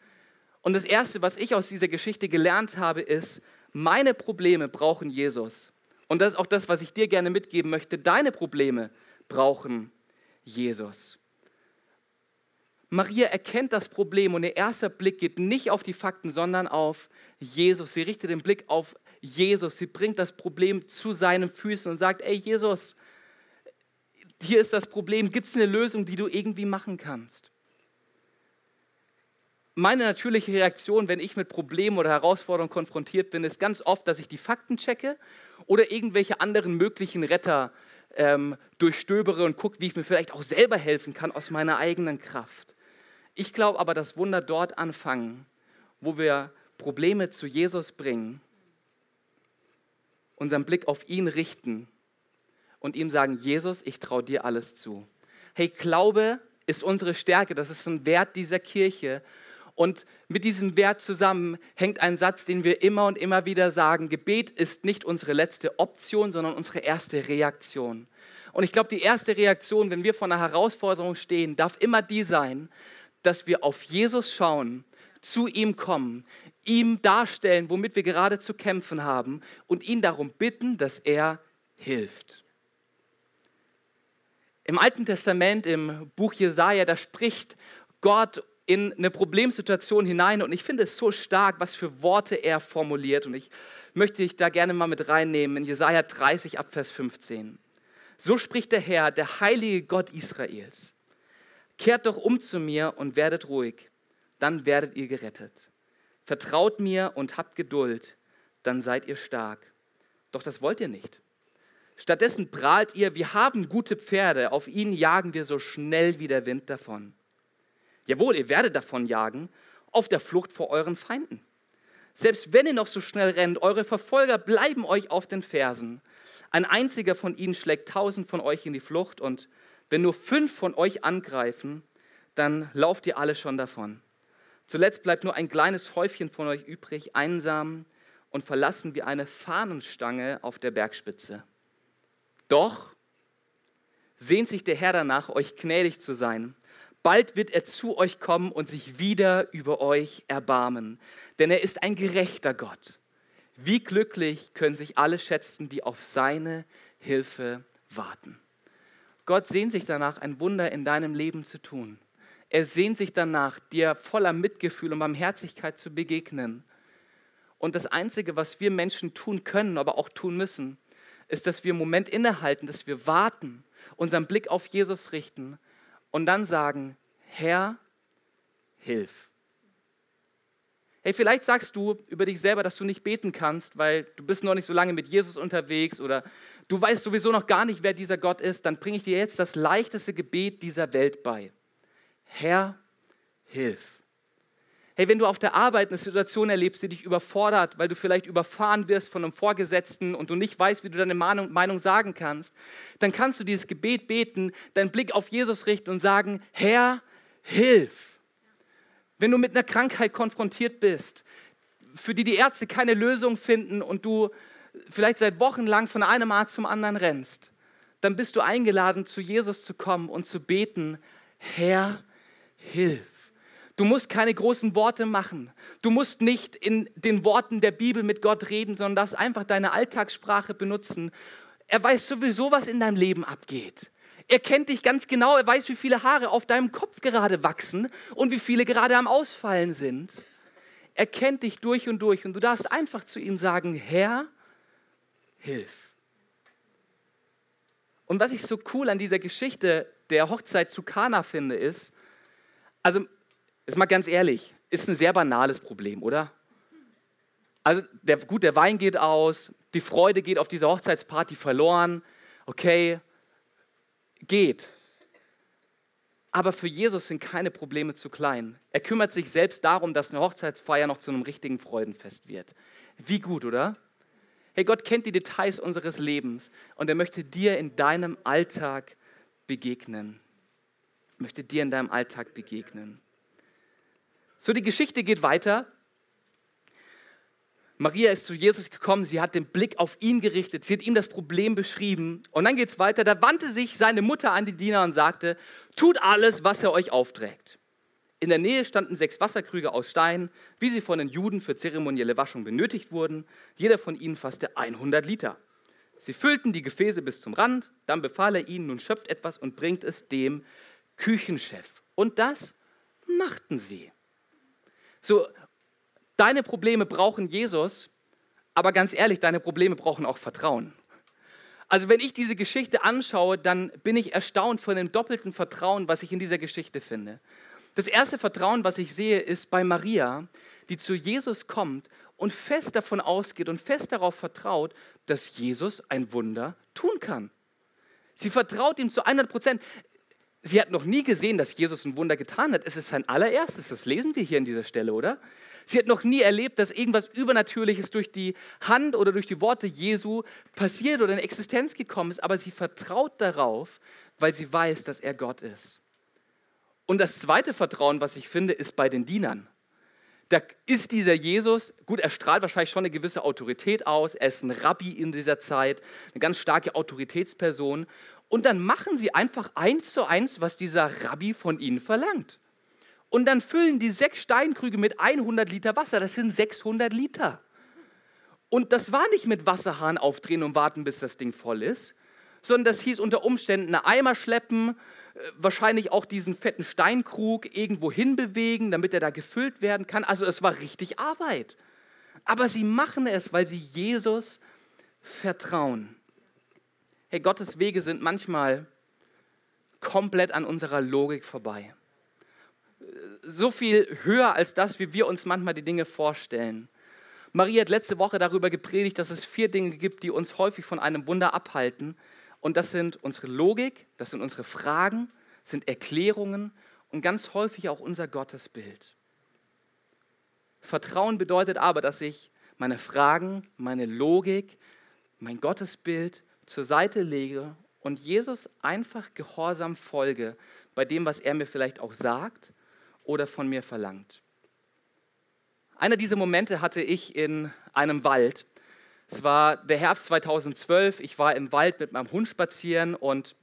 Und das Erste, was ich aus dieser Geschichte gelernt habe, ist, meine Probleme brauchen Jesus. Und das ist auch das, was ich dir gerne mitgeben möchte. Deine Probleme brauchen Jesus. Maria erkennt das Problem und ihr erster Blick geht nicht auf die Fakten, sondern auf Jesus. Sie richtet den Blick auf Jesus. Sie bringt das Problem zu seinen Füßen und sagt, ey Jesus, hier ist das Problem. Gibt es eine Lösung, die du irgendwie machen kannst? Meine natürliche Reaktion, wenn ich mit Problemen oder Herausforderungen konfrontiert bin, ist ganz oft, dass ich die Fakten checke oder irgendwelche anderen möglichen Retter ähm, durchstöbere und gucke, wie ich mir vielleicht auch selber helfen kann aus meiner eigenen Kraft. Ich glaube aber, dass Wunder dort anfangen, wo wir Probleme zu Jesus bringen, unseren Blick auf ihn richten und ihm sagen, Jesus, ich traue dir alles zu. Hey, Glaube ist unsere Stärke, das ist ein Wert dieser Kirche. Und mit diesem Wert zusammen hängt ein Satz, den wir immer und immer wieder sagen, Gebet ist nicht unsere letzte Option, sondern unsere erste Reaktion. Und ich glaube, die erste Reaktion, wenn wir vor einer Herausforderung stehen, darf immer die sein, dass wir auf Jesus schauen, zu ihm kommen, ihm darstellen, womit wir gerade zu kämpfen haben und ihn darum bitten, dass er hilft. Im Alten Testament, im Buch Jesaja, da spricht Gott in eine Problemsituation hinein und ich finde es so stark, was für Worte er formuliert und ich möchte dich da gerne mal mit reinnehmen in Jesaja 30 ab Vers 15. So spricht der Herr, der heilige Gott Israels. Kehrt doch um zu mir und werdet ruhig, dann werdet ihr gerettet. Vertraut mir und habt Geduld, dann seid ihr stark. Doch das wollt ihr nicht. Stattdessen prahlt ihr, wir haben gute Pferde, auf ihnen jagen wir so schnell wie der Wind davon. Jawohl, ihr werdet davon jagen, auf der Flucht vor euren Feinden. Selbst wenn ihr noch so schnell rennt, eure Verfolger bleiben euch auf den Fersen. Ein einziger von ihnen schlägt tausend von euch in die Flucht und wenn nur fünf von euch angreifen, dann lauft ihr alle schon davon. Zuletzt bleibt nur ein kleines Häufchen von euch übrig, einsam und verlassen wie eine Fahnenstange auf der Bergspitze. Doch sehnt sich der Herr danach, euch gnädig zu sein. Bald wird er zu euch kommen und sich wieder über euch erbarmen, denn er ist ein gerechter Gott. Wie glücklich können sich alle schätzen, die auf seine Hilfe warten. Gott sehnt sich danach, ein Wunder in deinem Leben zu tun. Er sehnt sich danach, dir voller Mitgefühl und Barmherzigkeit zu begegnen. Und das Einzige, was wir Menschen tun können, aber auch tun müssen, ist, dass wir einen Moment innehalten, dass wir warten, unseren Blick auf Jesus richten und dann sagen, Herr, hilf. Hey, vielleicht sagst du über dich selber, dass du nicht beten kannst, weil du bist noch nicht so lange mit Jesus unterwegs oder du weißt sowieso noch gar nicht, wer dieser Gott ist. Dann bringe ich dir jetzt das leichteste Gebet dieser Welt bei. Herr, hilf. Hey, wenn du auf der Arbeit eine Situation erlebst, die dich überfordert, weil du vielleicht überfahren wirst von einem Vorgesetzten und du nicht weißt, wie du deine Meinung sagen kannst, dann kannst du dieses Gebet beten, deinen Blick auf Jesus richten und sagen, Herr, hilf. Wenn du mit einer Krankheit konfrontiert bist, für die die Ärzte keine Lösung finden und du vielleicht seit Wochen lang von einem Arzt zum anderen rennst, dann bist du eingeladen, zu Jesus zu kommen und zu beten, Herr, hilf. Du musst keine großen Worte machen. Du musst nicht in den Worten der Bibel mit Gott reden, sondern darfst einfach deine Alltagssprache benutzen. Er weiß sowieso, was in deinem Leben abgeht. Er kennt dich ganz genau, er weiß, wie viele Haare auf deinem Kopf gerade wachsen und wie viele gerade am Ausfallen sind. Er kennt dich durch und durch und du darfst einfach zu ihm sagen, Herr, hilf. Und was ich so cool an dieser Geschichte der Hochzeit zu Kana finde, ist, also, ist mal ganz ehrlich, ist ein sehr banales Problem, oder? Also, der, gut, der Wein geht aus, die Freude geht auf dieser Hochzeitsparty verloren, okay, geht. Aber für Jesus sind keine Probleme zu klein. Er kümmert sich selbst darum, dass eine Hochzeitsfeier noch zu einem richtigen Freudenfest wird. Wie gut, oder? Hey, Gott kennt die Details unseres Lebens und er möchte dir in deinem Alltag begegnen. Möchte dir in deinem Alltag begegnen. So, die Geschichte geht weiter. Maria ist zu Jesus gekommen, sie hat den Blick auf ihn gerichtet, sie hat ihm das Problem beschrieben und dann geht es weiter. Da wandte sich seine Mutter an die Diener und sagte, tut alles, was er euch aufträgt. In der Nähe standen sechs Wasserkrüge aus Stein, wie sie von den Juden für zeremonielle Waschung benötigt wurden. Jeder von ihnen fasste 100 Liter. Sie füllten die Gefäße bis zum Rand, dann befahl er ihnen, nun schöpft etwas und bringt es dem Küchenchef. Und das machten sie. So, deine Probleme brauchen Jesus, aber ganz ehrlich, deine Probleme brauchen auch Vertrauen. Also wenn ich diese Geschichte anschaue, dann bin ich erstaunt von dem doppelten Vertrauen, was ich in dieser Geschichte finde. Das erste Vertrauen, was ich sehe, ist bei Maria, die zu Jesus kommt und fest davon ausgeht und fest darauf vertraut, dass Jesus ein Wunder tun kann. Sie vertraut ihm zu 100 Prozent. Sie hat noch nie gesehen, dass Jesus ein Wunder getan hat. Es ist sein allererstes. Das lesen wir hier an dieser Stelle, oder? Sie hat noch nie erlebt, dass irgendwas Übernatürliches durch die Hand oder durch die Worte Jesu passiert oder in Existenz gekommen ist, aber sie vertraut darauf, weil sie weiß, dass er Gott ist. Und das zweite Vertrauen, was ich finde, ist bei den Dienern. Da ist dieser Jesus, gut, er strahlt wahrscheinlich schon eine gewisse Autorität aus, er ist ein Rabbi in dieser Zeit, eine ganz starke Autoritätsperson. Und dann machen sie einfach eins zu eins, was dieser Rabbi von ihnen verlangt. Und dann füllen die sechs Steinkrüge mit 100 Liter Wasser. Das sind 600 Liter. Und das war nicht mit Wasserhahn aufdrehen und warten, bis das Ding voll ist, sondern das hieß unter Umständen eine Eimer schleppen, äh, wahrscheinlich auch diesen fetten Steinkrug irgendwo hinbewegen, damit er da gefüllt werden kann. Also es war richtig Arbeit. Aber sie machen es, weil sie Jesus vertrauen. Hey, Gottes Wege sind manchmal komplett an unserer Logik vorbei so viel höher als das, wie wir uns manchmal die Dinge vorstellen. Maria hat letzte Woche darüber gepredigt, dass es vier Dinge gibt, die uns häufig von einem Wunder abhalten. Und das sind unsere Logik, das sind unsere Fragen, sind Erklärungen und ganz häufig auch unser Gottesbild. Vertrauen bedeutet aber, dass ich meine Fragen, meine Logik, mein Gottesbild zur Seite lege und Jesus einfach gehorsam folge bei dem, was er mir vielleicht auch sagt oder von mir verlangt. Einer dieser Momente hatte ich in einem Wald. Es war der Herbst 2012. Ich war im Wald mit meinem Hund spazieren und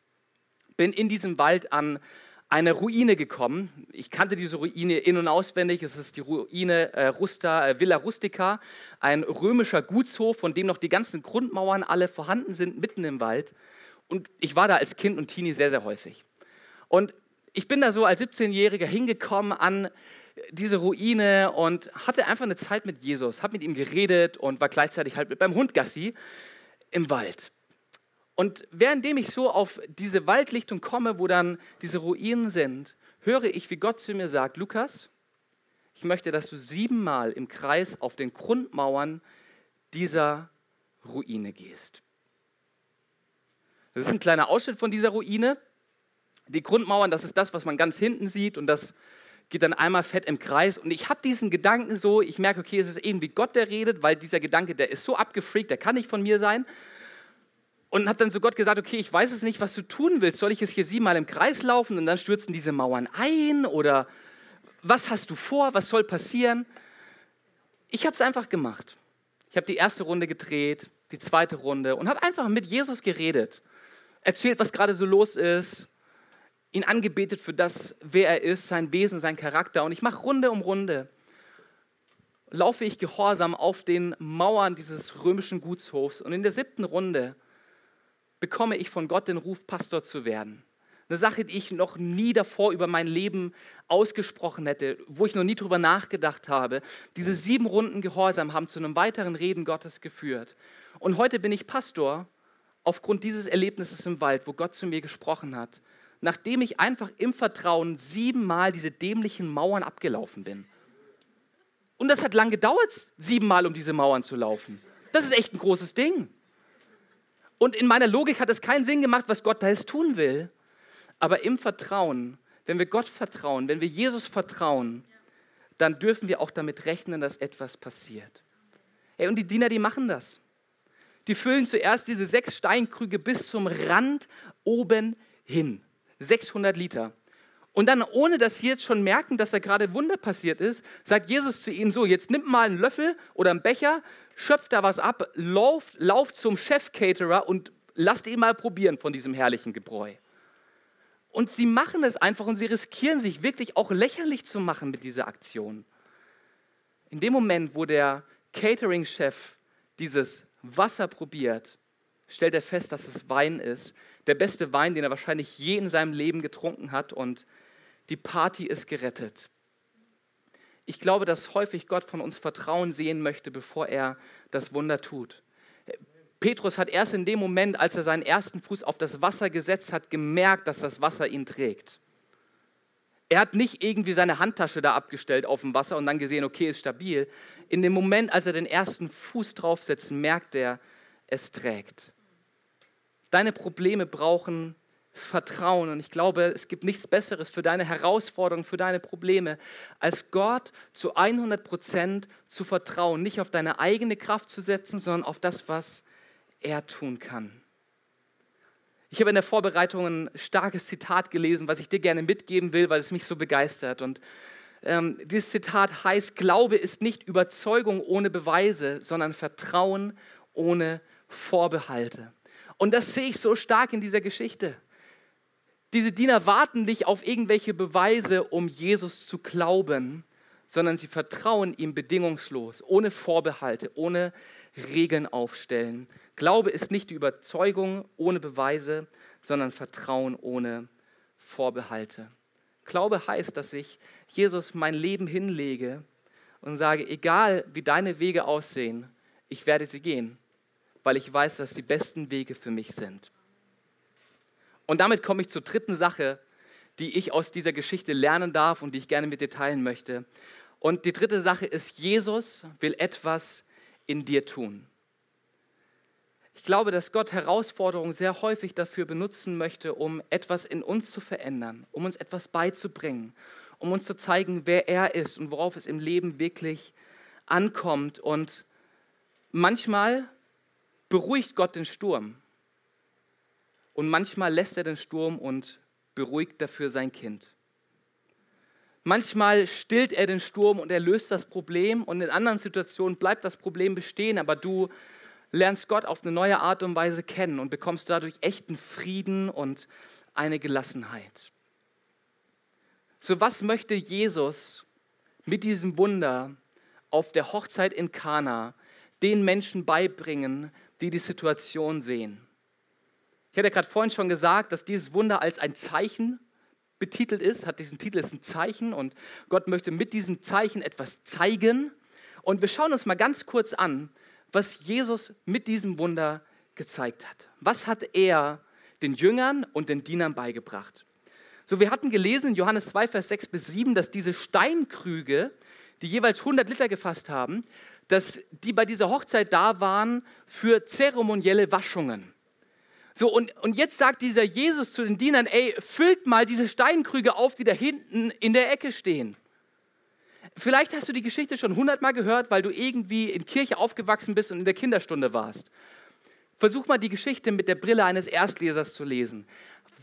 bin in diesem Wald an eine Ruine gekommen. Ich kannte diese Ruine in- und auswendig. Es ist die Ruine äh, Rusta, äh, Villa Rustica, ein römischer Gutshof, von dem noch die ganzen Grundmauern alle vorhanden sind, mitten im Wald. Und ich war da als Kind und Teenie sehr, sehr häufig. Und ich bin da so als 17-Jähriger hingekommen an diese Ruine und hatte einfach eine Zeit mit Jesus, habe mit ihm geredet und war gleichzeitig halt mit meinem Hund Gassi im Wald. Und währenddem ich so auf diese Waldlichtung komme, wo dann diese Ruinen sind, höre ich, wie Gott zu mir sagt, Lukas, ich möchte, dass du siebenmal im Kreis auf den Grundmauern dieser Ruine gehst. Das ist ein kleiner Ausschnitt von dieser Ruine. Die Grundmauern, das ist das, was man ganz hinten sieht und das geht dann einmal fett im Kreis. Und ich habe diesen Gedanken so, ich merke, okay, es ist irgendwie Gott, der redet, weil dieser Gedanke, der ist so abgefreakt, der kann nicht von mir sein. Und habe dann zu Gott gesagt, okay, ich weiß es nicht, was du tun willst. Soll ich es hier siebenmal im Kreis laufen und dann stürzen diese Mauern ein? Oder was hast du vor? Was soll passieren? Ich habe es einfach gemacht. Ich habe die erste Runde gedreht, die zweite Runde und habe einfach mit Jesus geredet. Erzählt, was gerade so los ist, ihn angebetet für das, wer er ist, sein Wesen, sein Charakter. Und ich mache Runde um Runde. Laufe ich gehorsam auf den Mauern dieses römischen Gutshofs. Und in der siebten Runde bekomme ich von Gott den Ruf, Pastor zu werden. Eine Sache, die ich noch nie davor über mein Leben ausgesprochen hätte, wo ich noch nie drüber nachgedacht habe. Diese sieben Runden Gehorsam haben zu einem weiteren Reden Gottes geführt. Und heute bin ich Pastor aufgrund dieses Erlebnisses im Wald, wo Gott zu mir gesprochen hat nachdem ich einfach im Vertrauen siebenmal diese dämlichen Mauern abgelaufen bin. Und das hat lang gedauert, siebenmal um diese Mauern zu laufen. Das ist echt ein großes Ding. Und in meiner Logik hat es keinen Sinn gemacht, was Gott da jetzt tun will. Aber im Vertrauen, wenn wir Gott vertrauen, wenn wir Jesus vertrauen, dann dürfen wir auch damit rechnen, dass etwas passiert. Hey, und die Diener, die machen das. Die füllen zuerst diese sechs Steinkrüge bis zum Rand oben hin. 600 Liter. Und dann, ohne dass sie jetzt schon merken, dass da gerade Wunder passiert ist, sagt Jesus zu ihnen so, jetzt nimmt mal einen Löffel oder einen Becher, schöpft da was ab, lauft, lauft zum Chef-Caterer und lasst ihn mal probieren von diesem herrlichen Gebräu. Und sie machen es einfach und sie riskieren sich wirklich auch lächerlich zu machen mit dieser Aktion. In dem Moment, wo der Catering-Chef dieses Wasser probiert, stellt er fest, dass es Wein ist. Der beste Wein, den er wahrscheinlich je in seinem Leben getrunken hat. Und die Party ist gerettet. Ich glaube, dass häufig Gott von uns Vertrauen sehen möchte, bevor er das Wunder tut. Petrus hat erst in dem Moment, als er seinen ersten Fuß auf das Wasser gesetzt hat, gemerkt, dass das Wasser ihn trägt. Er hat nicht irgendwie seine Handtasche da abgestellt auf dem Wasser und dann gesehen, okay, ist stabil. In dem Moment, als er den ersten Fuß draufsetzt, merkt er, es trägt. Deine Probleme brauchen Vertrauen und ich glaube, es gibt nichts Besseres für deine Herausforderungen, für deine Probleme, als Gott zu 100 Prozent zu vertrauen, nicht auf deine eigene Kraft zu setzen, sondern auf das, was er tun kann. Ich habe in der Vorbereitung ein starkes Zitat gelesen, was ich dir gerne mitgeben will, weil es mich so begeistert. Und ähm, dieses Zitat heißt, Glaube ist nicht Überzeugung ohne Beweise, sondern Vertrauen ohne Vorbehalte. Und das sehe ich so stark in dieser Geschichte. Diese Diener warten nicht auf irgendwelche Beweise, um Jesus zu glauben, sondern sie vertrauen ihm bedingungslos, ohne Vorbehalte, ohne Regeln aufstellen. Glaube ist nicht die Überzeugung ohne Beweise, sondern Vertrauen ohne Vorbehalte. Glaube heißt, dass ich Jesus mein Leben hinlege und sage, egal wie deine Wege aussehen, ich werde sie gehen, weil ich weiß, dass die besten Wege für mich sind. Und damit komme ich zur dritten Sache, die ich aus dieser Geschichte lernen darf und die ich gerne mit dir teilen möchte. Und die dritte Sache ist, Jesus will etwas in dir tun. Ich glaube, dass Gott Herausforderungen sehr häufig dafür benutzen möchte, um etwas in uns zu verändern, um uns etwas beizubringen, um uns zu zeigen, wer er ist und worauf es im Leben wirklich ankommt. Und manchmal beruhigt Gott den Sturm und manchmal lässt er den Sturm und beruhigt dafür sein Kind. Manchmal stillt er den Sturm und er löst das Problem und in anderen Situationen bleibt das Problem bestehen, aber du lernst Gott auf eine neue Art und Weise kennen und bekommst dadurch echten Frieden und eine Gelassenheit. So was möchte Jesus mit diesem Wunder auf der Hochzeit in Kana den Menschen beibringen, die die Situation sehen? Ich hatte gerade vorhin schon gesagt, dass dieses Wunder als ein Zeichen betitelt ist, hat diesen Titel ist ein Zeichen und Gott möchte mit diesem Zeichen etwas zeigen. Und wir schauen uns mal ganz kurz an, was Jesus mit diesem Wunder gezeigt hat. Was hat er den Jüngern und den Dienern beigebracht? So, wir hatten gelesen in Johannes 2, Vers 6 bis 7, dass diese Steinkrüge, die jeweils 100 Liter gefasst haben, dass die bei dieser Hochzeit da waren für zeremonielle Waschungen. So, und, und jetzt sagt dieser Jesus zu den Dienern, ey, füllt mal diese Steinkrüge auf, die da hinten in der Ecke stehen. Vielleicht hast du die Geschichte schon hundertmal gehört, weil du irgendwie in Kirche aufgewachsen bist und in der Kinderstunde warst. Versuch mal die Geschichte mit der Brille eines Erstlesers zu lesen.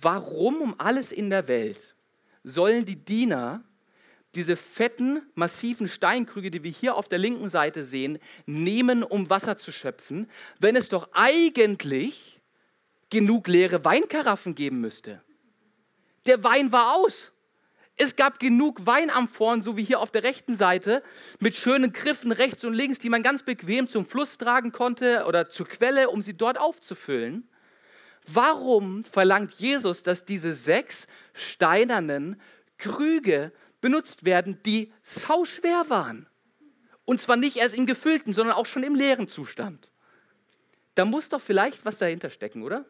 Warum um alles in der Welt sollen die Diener diese fetten, massiven Steinkrüge, die wir hier auf der linken Seite sehen, nehmen, um Wasser zu schöpfen, wenn es doch eigentlich genug leere Weinkaraffen geben müsste? Der Wein war aus. Es gab genug Weinamphoren, so wie hier auf der rechten Seite, mit schönen Griffen rechts und links, die man ganz bequem zum Fluss tragen konnte oder zur Quelle, um sie dort aufzufüllen. Warum verlangt Jesus, dass diese sechs steinernen Krüge benutzt werden, die sauschwer waren? Und zwar nicht erst in gefüllten, sondern auch schon im leeren Zustand. Da muss doch vielleicht was dahinter stecken, oder?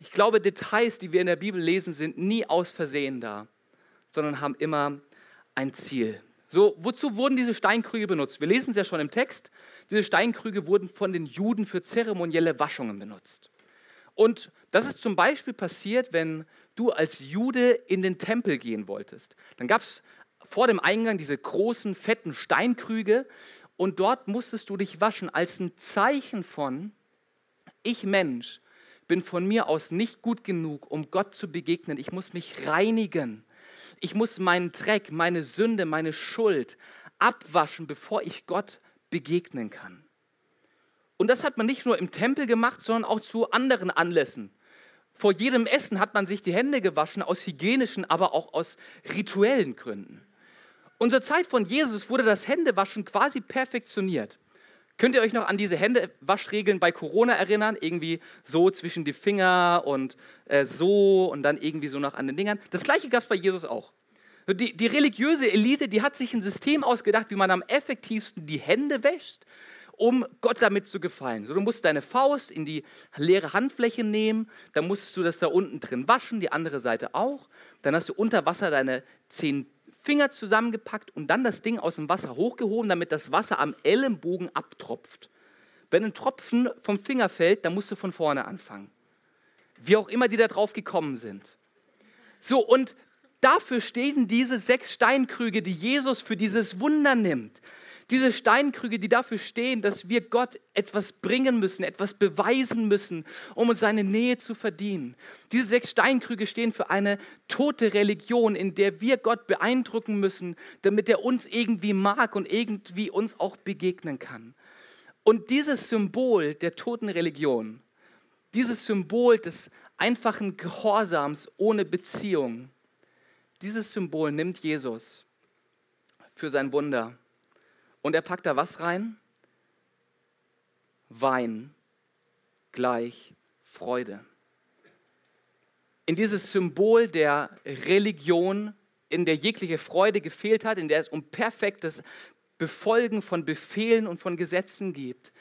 Ich glaube, Details, die wir in der Bibel lesen, sind nie aus Versehen da, sondern haben immer ein Ziel. So, wozu wurden diese Steinkrüge benutzt? Wir lesen es ja schon im Text. Diese Steinkrüge wurden von den Juden für zeremonielle Waschungen benutzt. Und das ist zum Beispiel passiert, wenn du als Jude in den Tempel gehen wolltest. Dann gab es vor dem Eingang diese großen, fetten Steinkrüge und dort musstest du dich waschen als ein Zeichen von, ich Mensch bin von mir aus nicht gut genug, um Gott zu begegnen. Ich muss mich reinigen. Ich muss meinen Dreck, meine Sünde, meine Schuld abwaschen, bevor ich Gott begegnen kann. Und das hat man nicht nur im Tempel gemacht, sondern auch zu anderen Anlässen. Vor jedem Essen hat man sich die Hände gewaschen, aus hygienischen, aber auch aus rituellen Gründen. Und zur Zeit von Jesus wurde das Händewaschen quasi perfektioniert. Könnt ihr euch noch an diese Händewaschregeln bei Corona erinnern? Irgendwie so zwischen die Finger und äh, so und dann irgendwie so noch an den Dingern. Das gleiche gab es bei Jesus auch. Die, die religiöse Elite, die hat sich ein System ausgedacht, wie man am effektivsten die Hände wäscht, um Gott damit zu gefallen. So, du musst deine Faust in die leere Handfläche nehmen, dann musst du das da unten drin waschen, die andere Seite auch. Dann hast du unter Wasser deine zehn Finger zusammengepackt und dann das Ding aus dem Wasser hochgehoben, damit das Wasser am Ellenbogen abtropft. Wenn ein Tropfen vom Finger fällt, dann musst du von vorne anfangen. Wie auch immer die da drauf gekommen sind. So, und dafür stehen diese sechs Steinkrüge, die Jesus für dieses Wunder nimmt. Diese Steinkrüge, die dafür stehen, dass wir Gott etwas bringen müssen, etwas beweisen müssen, um uns seine Nähe zu verdienen. Diese sechs Steinkrüge stehen für eine tote Religion, in der wir Gott beeindrucken müssen, damit er uns irgendwie mag und irgendwie uns auch begegnen kann. Und dieses Symbol der toten Religion, dieses Symbol des einfachen Gehorsams ohne Beziehung, dieses Symbol nimmt Jesus für sein Wunder und er packt da was rein? Wein gleich Freude. In dieses Symbol der Religion, in der jegliche Freude gefehlt hat, in der es um perfektes Befolgen von Befehlen und von Gesetzen geht,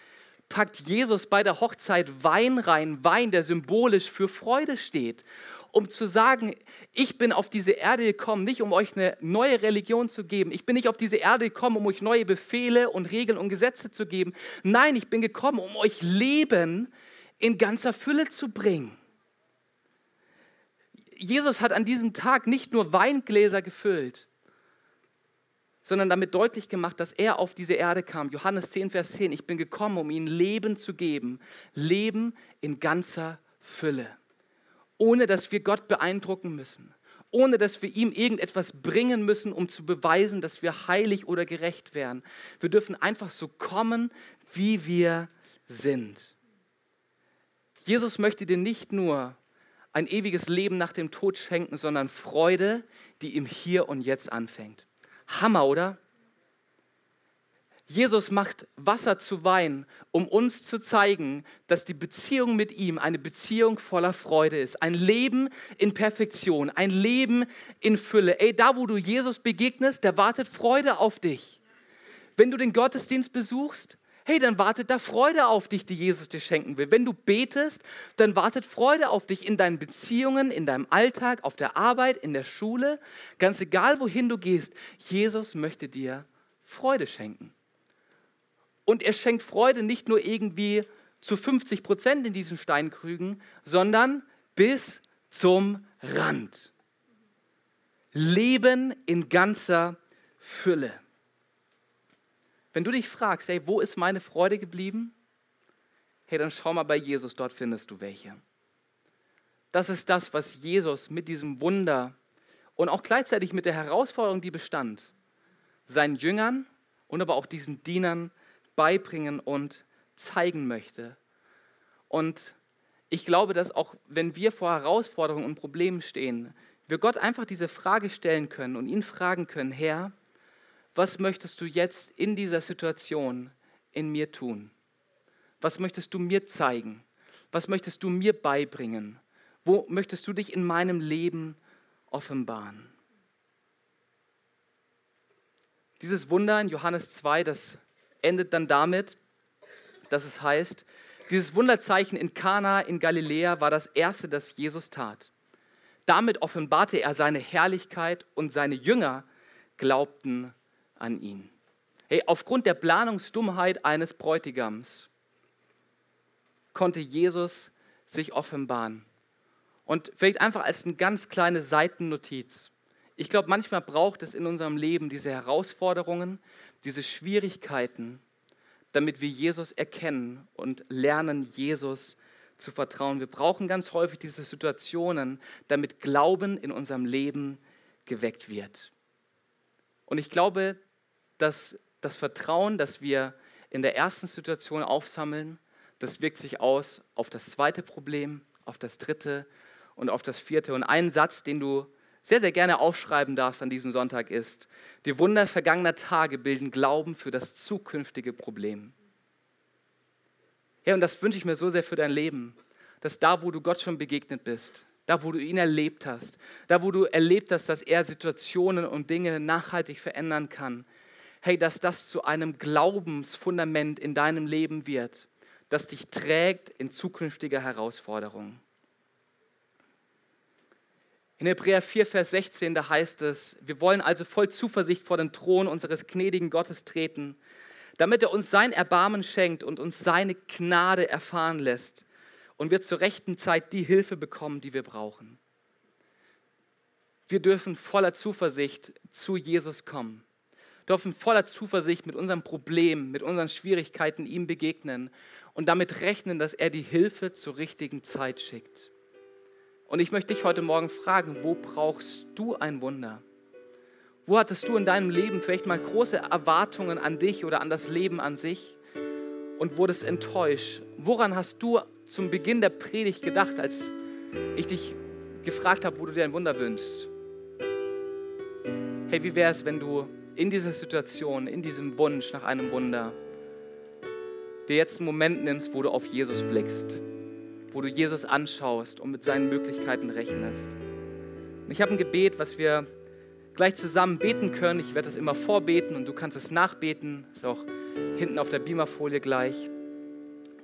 packt Jesus bei der Hochzeit Wein rein, Wein, der symbolisch für Freude steht um zu sagen, ich bin auf diese Erde gekommen, nicht um euch eine neue Religion zu geben. Ich bin nicht auf diese Erde gekommen, um euch neue Befehle und Regeln und Gesetze zu geben. Nein, ich bin gekommen, um euch Leben in ganzer Fülle zu bringen. Jesus hat an diesem Tag nicht nur Weingläser gefüllt, sondern damit deutlich gemacht, dass er auf diese Erde kam. Johannes 10, Vers 10. Ich bin gekommen, um ihnen Leben zu geben. Leben in ganzer Fülle ohne dass wir Gott beeindrucken müssen, ohne dass wir ihm irgendetwas bringen müssen, um zu beweisen, dass wir heilig oder gerecht wären. Wir dürfen einfach so kommen, wie wir sind. Jesus möchte dir nicht nur ein ewiges Leben nach dem Tod schenken, sondern Freude, die im Hier und Jetzt anfängt. Hammer, oder? Jesus macht Wasser zu Wein, um uns zu zeigen, dass die Beziehung mit ihm eine Beziehung voller Freude ist. Ein Leben in Perfektion, ein Leben in Fülle. Ey, da wo du Jesus begegnest, da wartet Freude auf dich. Wenn du den Gottesdienst besuchst, hey, dann wartet da Freude auf dich, die Jesus dir schenken will. Wenn du betest, dann wartet Freude auf dich in deinen Beziehungen, in deinem Alltag, auf der Arbeit, in der Schule. Ganz egal, wohin du gehst, Jesus möchte dir Freude schenken. Und er schenkt Freude nicht nur irgendwie zu 50 Prozent in diesen Steinkrügen, sondern bis zum Rand. Leben in ganzer Fülle. Wenn du dich fragst, hey, wo ist meine Freude geblieben? Hey, dann schau mal bei Jesus, dort findest du welche. Das ist das, was Jesus mit diesem Wunder und auch gleichzeitig mit der Herausforderung, die bestand, seinen Jüngern und aber auch diesen Dienern beibringen und zeigen möchte. Und ich glaube, dass auch wenn wir vor Herausforderungen und Problemen stehen, wir Gott einfach diese Frage stellen können und ihn fragen können, Herr, was möchtest du jetzt in dieser Situation in mir tun? Was möchtest du mir zeigen? Was möchtest du mir beibringen? Wo möchtest du dich in meinem Leben offenbaren? Dieses Wunder in Johannes 2, das endet dann damit, dass es heißt, dieses Wunderzeichen in Kana in Galiläa war das erste, das Jesus tat. Damit offenbarte er seine Herrlichkeit und seine Jünger glaubten an ihn. Hey, aufgrund der Planungsdummheit eines Bräutigams konnte Jesus sich offenbaren. Und vielleicht einfach als eine ganz kleine Seitennotiz. Ich glaube, manchmal braucht es in unserem Leben diese Herausforderungen, diese Schwierigkeiten, damit wir Jesus erkennen und lernen, Jesus zu vertrauen. Wir brauchen ganz häufig diese Situationen, damit Glauben in unserem Leben geweckt wird. Und ich glaube, dass das Vertrauen, das wir in der ersten Situation aufsammeln, das wirkt sich aus auf das zweite Problem, auf das dritte und auf das vierte. Und ein Satz, den du sehr, sehr gerne aufschreiben darfst an diesem Sonntag ist, die Wunder vergangener Tage bilden Glauben für das zukünftige Problem. Ja, und das wünsche ich mir so sehr für dein Leben, dass da, wo du Gott schon begegnet bist, da wo du ihn erlebt hast, da wo du erlebt hast, dass er Situationen und Dinge nachhaltig verändern kann, hey, dass das zu einem Glaubensfundament in deinem Leben wird, das dich trägt in zukünftige Herausforderungen. In Hebräer 4, Vers 16, da heißt es, wir wollen also voll Zuversicht vor den Thron unseres gnädigen Gottes treten, damit er uns sein Erbarmen schenkt und uns seine Gnade erfahren lässt und wir zur rechten Zeit die Hilfe bekommen, die wir brauchen. Wir dürfen voller Zuversicht zu Jesus kommen, dürfen voller Zuversicht mit unserem Problem, mit unseren Schwierigkeiten ihm begegnen und damit rechnen, dass er die Hilfe zur richtigen Zeit schickt. Und ich möchte dich heute Morgen fragen, wo brauchst du ein Wunder? Wo hattest du in deinem Leben vielleicht mal große Erwartungen an dich oder an das Leben an sich und wurdest enttäuscht? Woran hast du zum Beginn der Predigt gedacht, als ich dich gefragt habe, wo du dir ein Wunder wünschst? Hey, wie wäre es, wenn du in dieser Situation, in diesem Wunsch nach einem Wunder, dir jetzt einen Moment nimmst, wo du auf Jesus blickst? Wo du Jesus anschaust und mit seinen Möglichkeiten rechnest. Und ich habe ein Gebet, was wir gleich zusammen beten können. Ich werde das immer vorbeten und du kannst es nachbeten. Ist auch hinten auf der Beamerfolie gleich.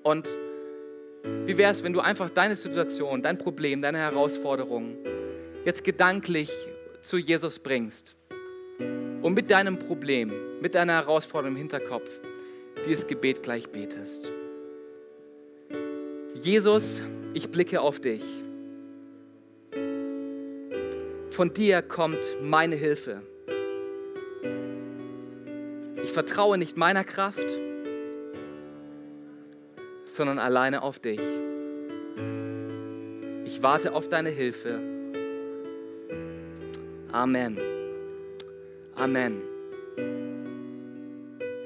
Und wie wäre es, wenn du einfach deine Situation, dein Problem, deine Herausforderung jetzt gedanklich zu Jesus bringst und mit deinem Problem, mit deiner Herausforderung im Hinterkopf dieses Gebet gleich betest. Jesus, ich blicke auf dich. Von dir kommt meine Hilfe. Ich vertraue nicht meiner Kraft, sondern alleine auf dich. Ich warte auf deine Hilfe. Amen. Amen.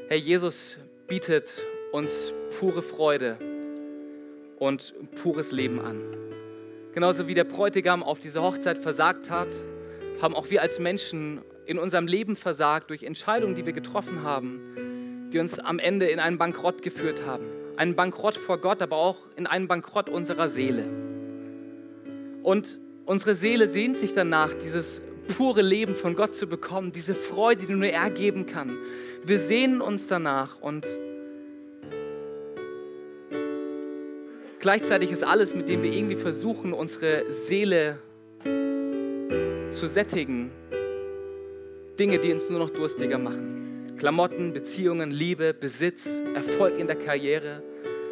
Herr Jesus bietet uns pure Freude und pures Leben an. Genauso wie der Bräutigam auf diese Hochzeit versagt hat, haben auch wir als Menschen in unserem Leben versagt durch Entscheidungen, die wir getroffen haben, die uns am Ende in einen Bankrott geführt haben. Einen Bankrott vor Gott, aber auch in einen Bankrott unserer Seele. Und unsere Seele sehnt sich danach, dieses pure Leben von Gott zu bekommen, diese Freude, die nur er geben kann. Wir sehnen uns danach und Gleichzeitig ist alles, mit dem wir irgendwie versuchen, unsere Seele zu sättigen, Dinge, die uns nur noch durstiger machen. Klamotten, Beziehungen, Liebe, Besitz, Erfolg in der Karriere.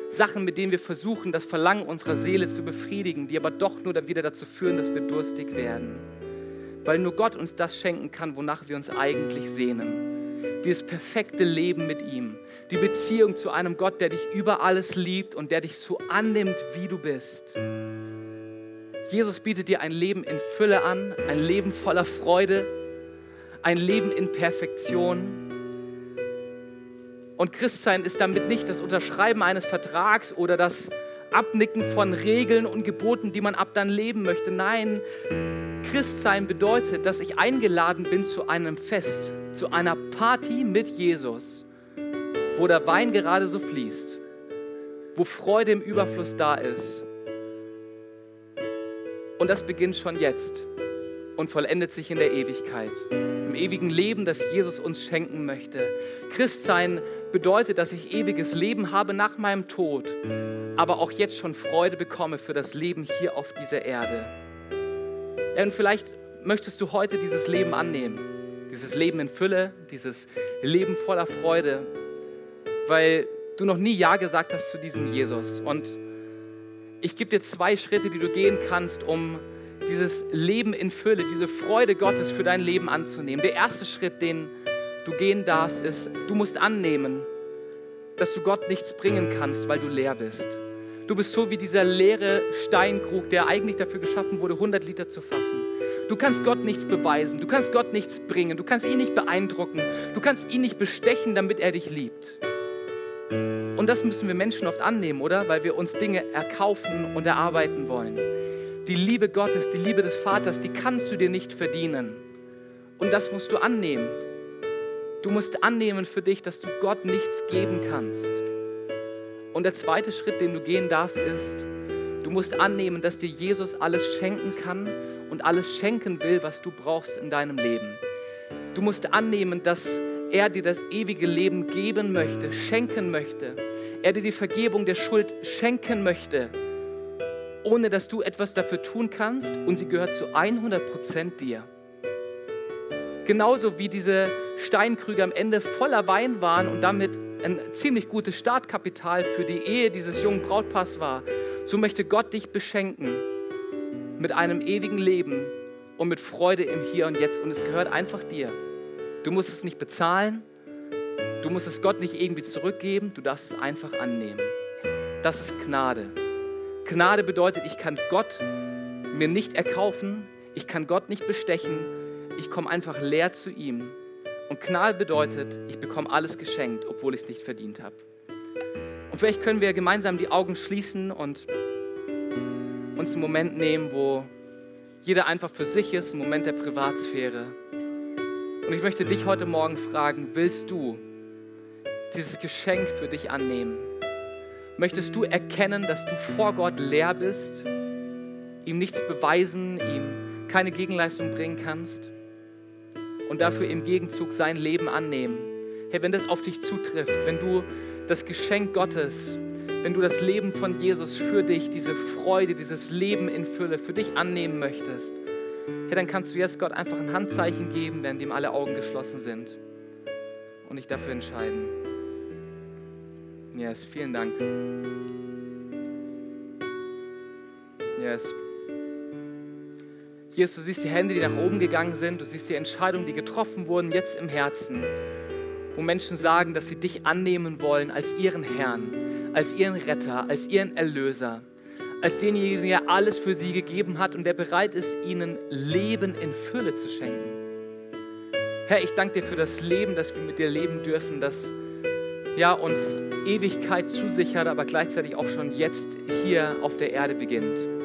Sachen, mit denen wir versuchen, das Verlangen unserer Seele zu befriedigen, die aber doch nur wieder dazu führen, dass wir durstig werden. Weil nur Gott uns das schenken kann, wonach wir uns eigentlich sehnen dieses perfekte Leben mit ihm, die Beziehung zu einem Gott, der dich über alles liebt und der dich so annimmt, wie du bist. Jesus bietet dir ein Leben in Fülle an, ein Leben voller Freude, ein Leben in Perfektion. Und Christsein ist damit nicht das Unterschreiben eines Vertrags oder das Abnicken von Regeln und Geboten, die man ab dann leben möchte. Nein, Christsein bedeutet, dass ich eingeladen bin zu einem Fest, zu einer Party mit Jesus, wo der Wein gerade so fließt, wo Freude im Überfluss da ist. Und das beginnt schon jetzt und vollendet sich in der Ewigkeit, im ewigen Leben, das Jesus uns schenken möchte. Christsein bedeutet, dass ich ewiges Leben habe nach meinem Tod, aber auch jetzt schon Freude bekomme für das Leben hier auf dieser Erde. Und vielleicht möchtest du heute dieses Leben annehmen, dieses Leben in Fülle, dieses Leben voller Freude, weil du noch nie Ja gesagt hast zu diesem Jesus. Und ich gebe dir zwei Schritte, die du gehen kannst, um dieses Leben in Fülle, diese Freude Gottes für dein Leben anzunehmen. Der erste Schritt, den du gehen darfst, ist, du musst annehmen, dass du Gott nichts bringen kannst, weil du leer bist. Du bist so wie dieser leere Steinkrug, der eigentlich dafür geschaffen wurde, 100 Liter zu fassen. Du kannst Gott nichts beweisen, du kannst Gott nichts bringen, du kannst ihn nicht beeindrucken, du kannst ihn nicht bestechen, damit er dich liebt. Und das müssen wir Menschen oft annehmen, oder? Weil wir uns Dinge erkaufen und erarbeiten wollen. Die Liebe Gottes, die Liebe des Vaters, die kannst du dir nicht verdienen. Und das musst du annehmen. Du musst annehmen für dich, dass du Gott nichts geben kannst. Und der zweite Schritt, den du gehen darfst, ist, Du musst annehmen, dass dir Jesus alles schenken kann und alles schenken will, was du brauchst in deinem Leben. Du musst annehmen, dass er dir das ewige Leben geben möchte, schenken möchte. Er dir die Vergebung der Schuld schenken möchte, ohne dass du etwas dafür tun kannst und sie gehört zu 100% dir. Genauso wie diese Steinkrüge am Ende voller Wein waren und damit ein ziemlich gutes Startkapital für die Ehe dieses jungen Brautpaars war, so möchte Gott dich beschenken mit einem ewigen Leben und mit Freude im Hier und Jetzt. Und es gehört einfach dir. Du musst es nicht bezahlen, du musst es Gott nicht irgendwie zurückgeben, du darfst es einfach annehmen. Das ist Gnade. Gnade bedeutet, ich kann Gott mir nicht erkaufen, ich kann Gott nicht bestechen, ich komme einfach leer zu ihm. Und Gnade bedeutet, ich bekomme alles geschenkt, obwohl ich es nicht verdient habe. Und vielleicht können wir gemeinsam die Augen schließen und uns einen Moment nehmen, wo jeder einfach für sich ist, ein Moment der Privatsphäre. Und ich möchte dich heute Morgen fragen, willst du dieses Geschenk für dich annehmen? Möchtest du erkennen, dass du vor Gott leer bist, ihm nichts beweisen, ihm keine Gegenleistung bringen kannst und dafür im Gegenzug sein Leben annehmen? Hey, wenn das auf dich zutrifft, wenn du das Geschenk Gottes, wenn du das Leben von Jesus für dich, diese Freude, dieses Leben in Fülle für dich annehmen möchtest, hey, dann kannst du jetzt Gott einfach ein Handzeichen geben, während ihm alle Augen geschlossen sind und dich dafür entscheiden. Yes, vielen Dank. Yes. Jesus, du siehst die Hände, die nach oben gegangen sind, du siehst die Entscheidungen, die getroffen wurden, jetzt im Herzen, wo Menschen sagen, dass sie dich annehmen wollen als ihren Herrn, als ihren Retter, als ihren Erlöser als denjenigen, der alles für sie gegeben hat und der bereit ist, ihnen Leben in Fülle zu schenken. Herr, ich danke dir für das Leben, das wir mit dir leben dürfen, das ja, uns Ewigkeit zusichert, aber gleichzeitig auch schon jetzt hier auf der Erde beginnt.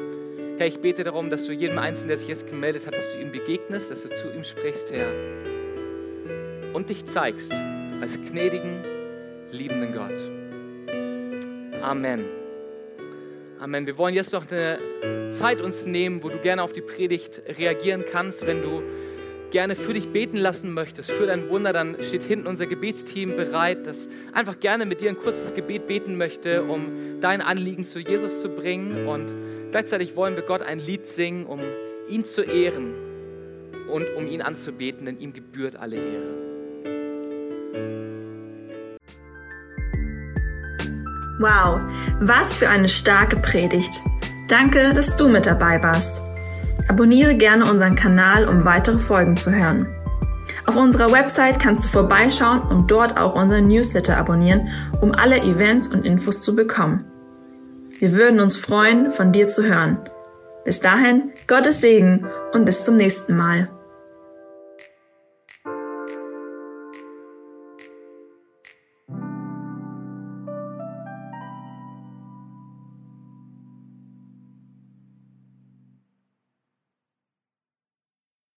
Herr, ich bete darum, dass du jedem Einzelnen, der sich jetzt gemeldet hat, dass du ihm begegnest, dass du zu ihm sprichst, Herr, und dich zeigst als gnädigen, liebenden Gott. Amen. Amen. Wir wollen jetzt noch eine Zeit uns nehmen, wo du gerne auf die Predigt reagieren kannst. Wenn du gerne für dich beten lassen möchtest, für dein Wunder, dann steht hinten unser Gebetsteam bereit, das einfach gerne mit dir ein kurzes Gebet beten möchte, um dein Anliegen zu Jesus zu bringen. Und gleichzeitig wollen wir Gott ein Lied singen, um ihn zu ehren und um ihn anzubeten, denn ihm gebührt alle Ehre. Wow, was für eine starke Predigt. Danke, dass du mit dabei warst. Abonniere gerne unseren Kanal, um weitere Folgen zu hören. Auf unserer Website kannst du vorbeischauen und dort auch unseren Newsletter abonnieren, um alle Events und Infos zu bekommen. Wir würden uns freuen, von dir zu hören. Bis dahin, Gottes Segen und bis zum nächsten Mal.